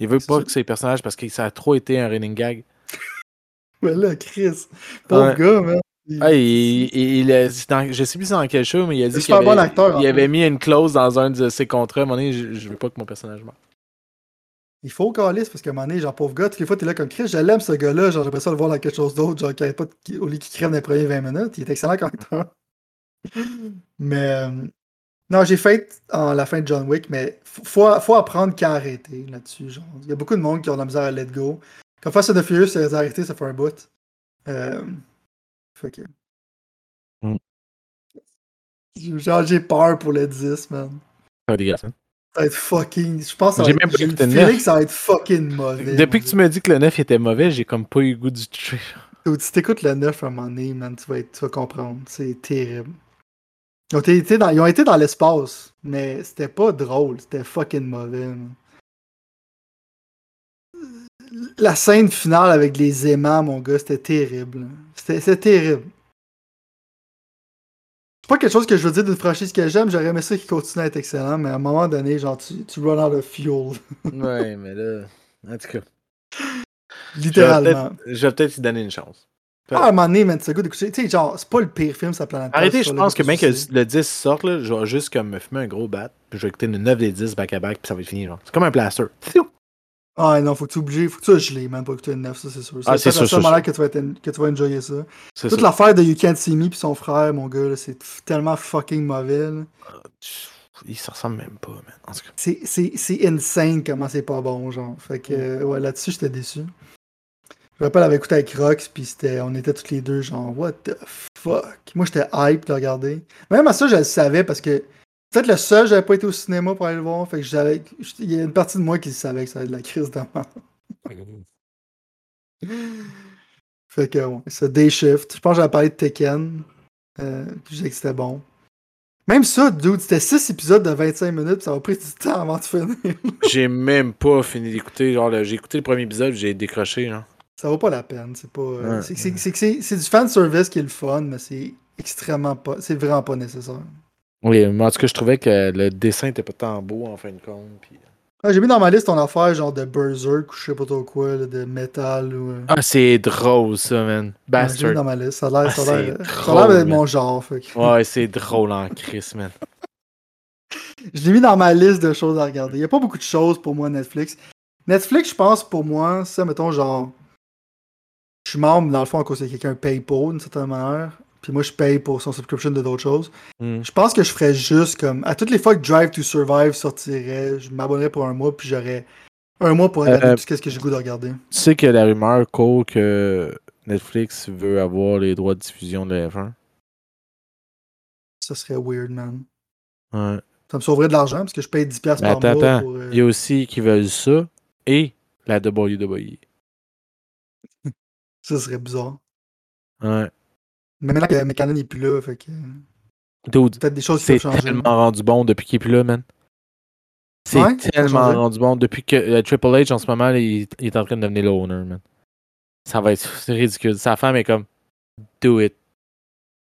Il veut pas ça. que ses personnages, parce que ça a trop été un running gag. Ouais, là, Chris. Pauvre Ouais. gars, man. Il- Ah, il, il- a- dans- je sais plus c'est dans quel show, mais il a dit qu'il avait, bon acteur, il avait mis une clause dans un de ses contrats. À un moment donné, je, je veux pas que mon personnage meure. Il faut calice parce qu'à un moment donné, genre, pauvre gars, toutes les fois, t'es là comme Chris, je l'aime ce gars-là, genre, j'aimerais ça le voir dans quelque chose d'autre, genre, qui arrête pas de- au lieu qu'il crève dans les premiers 20 minutes, il est excellent comme acteur. Mais, euh, non, j'ai fait en la fin de John Wick, mais faut, faut apprendre qu'à arrêter là-dessus, genre. Il y a beaucoup de monde qui ont de la misère à let go. Quand Fast and the Furious, c'est arrêté, ça fait un bout. Euh, fait que. Mm. Genre, j'ai peur pour le 10, man. Ça va dégueulasse, hein. Ça va être fucking. Je pense que ça va J'ai être- même pas le feeling que ça va être fucking mauvais. Depuis que tu m'as dit que le 9 était mauvais, j'ai comme pas eu le goût du. Dude, Si t'écoutes le 9 à un moment donné, man, tu vas, être- tu vas comprendre. C'est terrible. Ils ont été dans, ils ont été dans l'espace, mais c'était pas drôle. C'était fucking mauvais. man. La scène finale avec les aimants, mon gars, c'était terrible. C'était terrible. C'est pas quelque chose que je veux dire d'une franchise que j'aime. J'aurais aimé ça qui continue à être excellent, mais à un moment donné, genre, tu, tu run out of fuel. ouais, mais là. En tout cas. Littéralement. je vais peut-être y donner une chance. Ah, à un moment donné, man, c'est le goût d'écouter. Tu sais, genre, c'est pas le pire film, ça planète. Terre, Arrêtez, c'est je pense que bien que le 10 sorte, là, je vais juste comme me fumer un gros bat, puis je vais écouter le 9 des 10 back-à-back, puis ça va être fini. genre. C'est comme un plaster. Ah non, faut que tu oublies, faut que tu gelé, man, pour écouter le 9, ça c'est sûr. Ah, c'est la sûr, sûr, manière que tu, vas être- que tu vas enjoyer ça. C'est Toute l'affaire de You Can't See Me puis son frère, mon gars, là, c'est tellement fucking mauvais. là. Il se ressemble même pas, man. En tout cas. C'est, c'est, c'est insane comment c'est pas bon, genre. Fait que, euh, ouais, là-dessus, j'étais déçu. Je me rappelle, avec écouté avec Rox, puis c'était, on était tous les deux genre, what the fuck? Moi, j'étais hype de regarder. Même à ça, je le savais parce que peut-être le seul, j'avais pas été au cinéma pour aller le voir. Fait que j'avais, il y a une partie de moi qui savait que ça allait de la crise de fait que, ouais, c'est Day Shift. Je pense que j'avais parlé de Tekken. Euh, je disais que c'était bon. Même ça, dude, c'était 6 épisodes de 25 minutes, pis ça m'a pris du temps avant de finir. J'ai même pas fini d'écouter. Genre, j'ai écouté le premier épisode, j'ai décroché. Là. Ça vaut pas la peine. C'est pas. euh, Ouais, c'est, du fan service qui est le fun, mais c'est extrêmement pas. C'est vraiment pas nécessaire. Oui, mais en tout cas, je trouvais que le dessin était pas tant beau en fin de compte. puis- Ah, j'ai mis dans ma liste ton affaire genre de Berserk ou je sais pas trop quoi, là, de Metal ou. euh, Ah, c'est drôle ça, man. ouais, j'ai mis Bastard. dans ma liste. Ça a l'air, Ah, d'être mon genre. fait que- Ouais, c'est drôle en Chris, man. Je l'ai mis dans ma liste de choses à regarder. Il n'y a pas beaucoup de choses pour moi Netflix. Netflix, je pense, pour moi, ça, mettons, genre. Je suis membre, dans le fond, à cause que quelqu'un paye pour, d'une certaine manière. Puis moi, je paye pour son subscription de d'autres choses. Hmm. Je pense que je ferais juste comme. À toutes les fois que Drive to Survive sortirait, je m'abonnerais pour un mois, puis j'aurais un mois pour regarder Euh, tout ce que j'ai goût de regarder. Tu sais que la rumeur court que Netflix veut avoir les droits de diffusion de la F1. Ça serait weird, man. Ouais. Ça me sauverait de l'argent, parce que je paye 10$ Mais par attends, mois. attends. Pour, euh, Il y a aussi qui veulent ça et la WWE. Ça serait bizarre. Ouais. Mais maintenant que Mécanon n'est plus là, fait que. Peut-être des choses qui c'est peuvent changer. tellement rendu bon depuis qu'il est plus là, man. C'est Ouais, tellement rendu bon. Depuis que euh, Triple H, en ce moment, il, il est en train de devenir l'owner, man. Ça va être ridicule. Sa femme est comme Do it.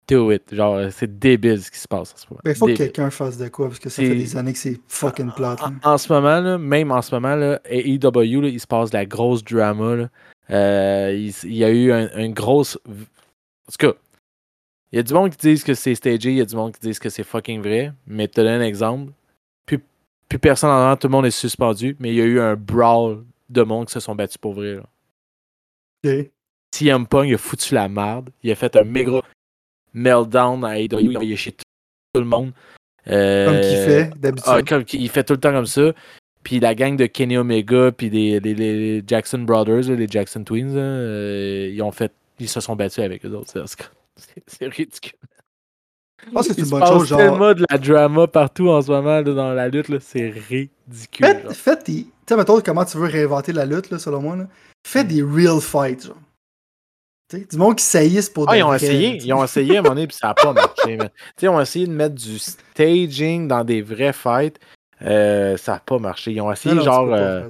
Do it. Genre, c'est débile ce qui se passe en ce moment. Ben, il faut que quelqu'un fasse de quoi, parce que ça fait des années que c'est fucking plate. là. En, en ce moment, là, même en ce moment, là, AEW, là, il se passe de la grosse drama. là. Euh, il, y a eu un- une grosse. En tout cas, il y a du monde qui disent que c'est stagé, il y a du monde qui disent que c'est fucking vrai. Mais te donne un exemple. Plus, plus personne en tout le monde est suspendu, mais il y a eu un brawl de monde qui se sont battus pour vrai. là. Ok. CM Punk il a foutu la merde. Il a fait un méga meltdown à AEW. Il a chez tout tout le monde. Euh, Comme qu'il fait, d'habitude. ah, il fait tout le temps comme ça. Puis la gang de Kenny Omega, puis des, les, les Jackson Brothers, les Jackson Twins, euh, ils ont fait, ils se sont battus avec eux autres. C'est- ridicule. je pense que c'est une bonne chose. Genre, tellement de la drama partout en ce moment là, dans la lutte. là, C'est ridicule. faites, des. Tu sais, mettons, comment tu veux réinventer la lutte, là, selon moi. Là. Faites des real fights, genre. Tu sais, du monde qui saillissent pour Ah, de ils ont essayé, ils ont essayé à un moment donné, puis ça n'a pas marché. man. Tu sais, ils ont essayé de mettre du staging dans des vrais fights. Euh, ça n'a pas marché. Ils ont essayé Non, genre euh,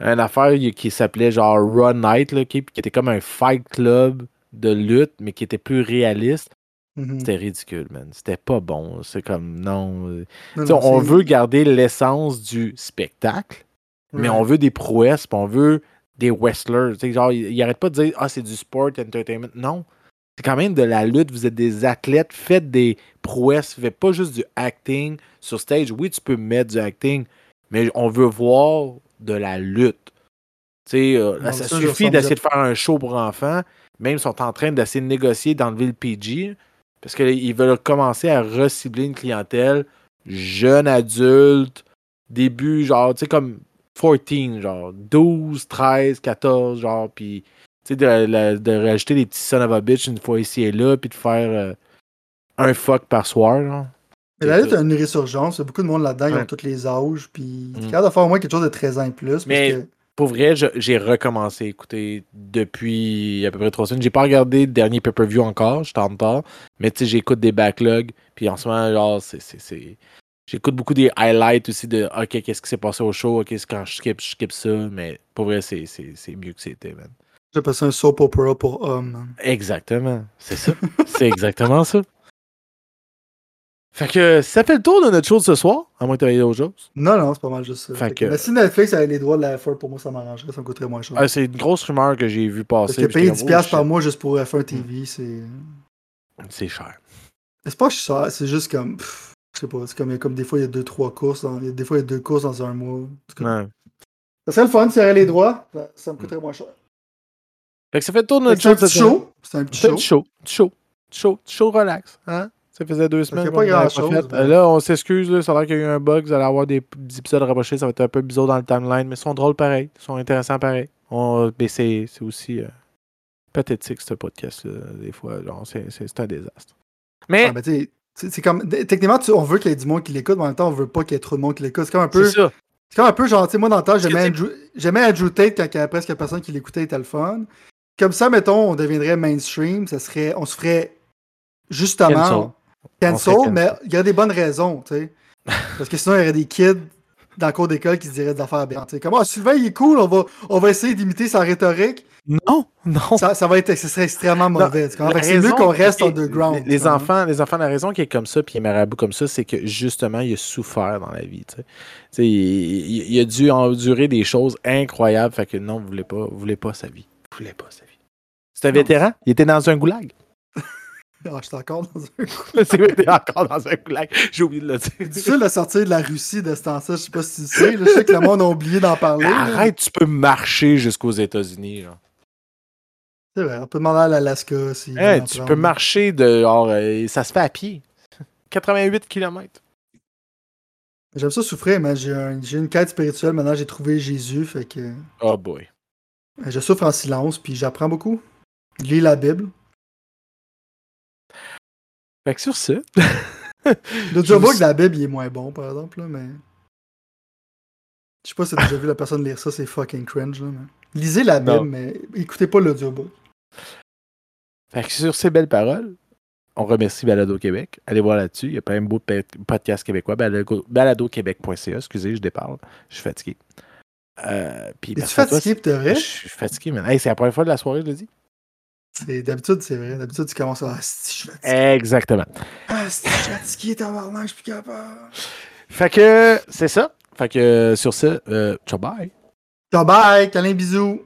une affaire qui s'appelait genre Run Night, là, qui était comme un fight club de lutte, mais qui était plus réaliste. Mhm. C'était ridicule, man. C'était pas bon. C'est comme non. euh, Non, non, on veut garder l'essence du spectacle, mais on veut des prouesses, puis on veut des wrestlers. Genre, ils ils arrêtent pas de dire Ah, c'est du sport entertainment. Non. C'est quand même de la lutte, vous êtes des athlètes, faites des prouesses, faites pas juste du acting sur stage. Oui, tu peux mettre du acting, mais on veut voir de la lutte. Tu sais, euh, ça suffit d'essayer de faire un show pour enfants. Même ils sont en train d'essayer de négocier d'enlever le PG parce qu'ils veulent commencer à recibler une clientèle jeune adulte, début, genre, tu sais, comme 14, genre 12, 13, 14, genre, puis sais, de, de rajouter des petits son of a bitch une fois ici et là, puis de faire euh, un fuck par soir, genre. Mais la lutte a une résurgence. Il y a beaucoup de monde là-dedans, ils ont tous les âges. Puis, Mm. capable de faire au moins quelque chose de 13 ans et plus. parce Mais- que- Pour vrai, je- j'ai recommencé à écouter depuis à peu près trois semaines. J'ai pas regardé le dernier pay-per-view encore, j'étais en retard. Mais tu sais, j'écoute des backlogs. Puis en ce moment, genre, c'est. J'écoute beaucoup des highlights aussi de OK, qu'est-ce qui s'est passé au show, OK, quand je skip, je skip ça. Mais pour vrai, c'est mieux que c'était, man. J'appelle ça un soap opera pour hommes. Exactement. C'est ça. c'est exactement ça. Fait que ça fait le tour de notre show de ce soir, à moins que tu aies d'autres choses. Non, non, c'est pas mal juste ça. Fait Fait que- que- Mais si Netflix avait les droits de la F1, pour moi, ça m'arrangerait. Ça me coûterait moins cher. Ah, c'est une grosse rumeur que j'ai vu Parce passer. que puis payer j'étais 10$ comme, oh, par mois juste pour F1 TV, c'est. C'est cher. C'est pas que je suis ça, c'est juste comme. pff, Je sais pas, c'est comme, comme des fois il y a deux, trois courses. dans- des fois il y a deux courses dans un mois. Ouais. Ça serait le fun s'il y avait les droits. Ça, ça me coûterait moins cher. Fait que ça fait le tour de notre que C'est un show. petit show. C'est un petit show. show. Show. Show. Show relax. Hein? Ça faisait deux semaines. pas fait. mais- Euh, Là, on s'excuse. là, Ça a l'air qu'il y a eu un bug. Vous allez avoir des épisodes rapprochés. Ça va être un peu bizarre dans le timeline, mais ils sont drôles pareil. Ils sont intéressants pareil. On... Mais c'est aussi. euh, pathétique, ce podcast-là, des fois. C'est un désastre. Mais, Ah, ben, c'est comme. Techniquement, tu- on veut qu'il y ait du monde qui l'écoute, mais en même temps, on veut pas qu'il y ait trop de monde qui l'écoute. C'est comme un peu. c'est ça. C'est comme un peu genre, tu sais, moi dans le temps, j'aimais Andrew, j'aimais Andrew Tate quand il y avait presque personne qui l'écoutait, il était le fun. Comme ça, mettons, on deviendrait mainstream, ça serait, on se ferait justement cancel, mais il y a des bonnes raisons, tu sais. Parce que sinon, il y aurait des kids dans le cours d'école qui se diraient des affaires bien. Tu sais, comme, ah, Sylvain, il est cool, on va, on va essayer d'imiter sa rhétorique. Non, non. Ça, ça va être, ce serait extrêmement Non, mauvais. C'est mieux raison- qu'on reste underground. Les, les enfants, les enfants, la raison qu'il est comme ça, puis marabout comme ça, c'est que justement, il a souffert dans la vie. Tu sais. Tu sais, il, il- il a dû endurer des choses incroyables. Fait que non, vous voulez pas, vous voulez pas sa vie. Vous voulez pas sa vie. C'est un Non. vétéran? Il était dans un goulag? Ah, je suis encore dans un c'est était encore dans un goulag. J'ai oublié de le dire. difficile de sortir de la Russie de ce temps-là. Je sais pas si tu le sais. là. Je sais que le monde a oublié d'en parler. Arrête, tu peux marcher jusqu'aux États-Unis. C'est vrai, on peut demander à l'Alaska si. Hey, tu peux marcher dehors. euh, ça se fait à pied. 88 km. J'aime ça souffrir, mais j'ai un- j'ai une quête spirituelle. Maintenant, j'ai trouvé Jésus. Fait que Oh boy. je souffre en silence, puis j'apprends beaucoup. Lis la Bible. Fait que sur ce. L'audiobook de la Bible, il est moins bon, par exemple, là, mais. Je sais pas si t'as déjà vu la personne lire ça, c'est fucking cringe, là, mais. Lisez la Bible, Non. mais écoutez pas l'audiobook. Fait que sur ces belles paroles, on remercie Balado Québec. Allez voir là-dessus. Il y a plein de beaux podcasts québécois. Balado- Baladoquebec.ca. Excusez, je déparle. Je suis fatigué. Euh, puis Es-tu toi, fatigué vrai? Je suis fatigué, man. Hey, c'est la première fois de la soirée, je le dis. D'habitude, c'est vrai. D'habitude, tu commences à. Ah, si, je suis fatigué. Exactement. Ah, si, je suis fatigué, tabarnak, je suis plus capable. Fait que c'est ça. Fait que sur ce, euh, ciao bye. Ciao, bye, câlin, bisous.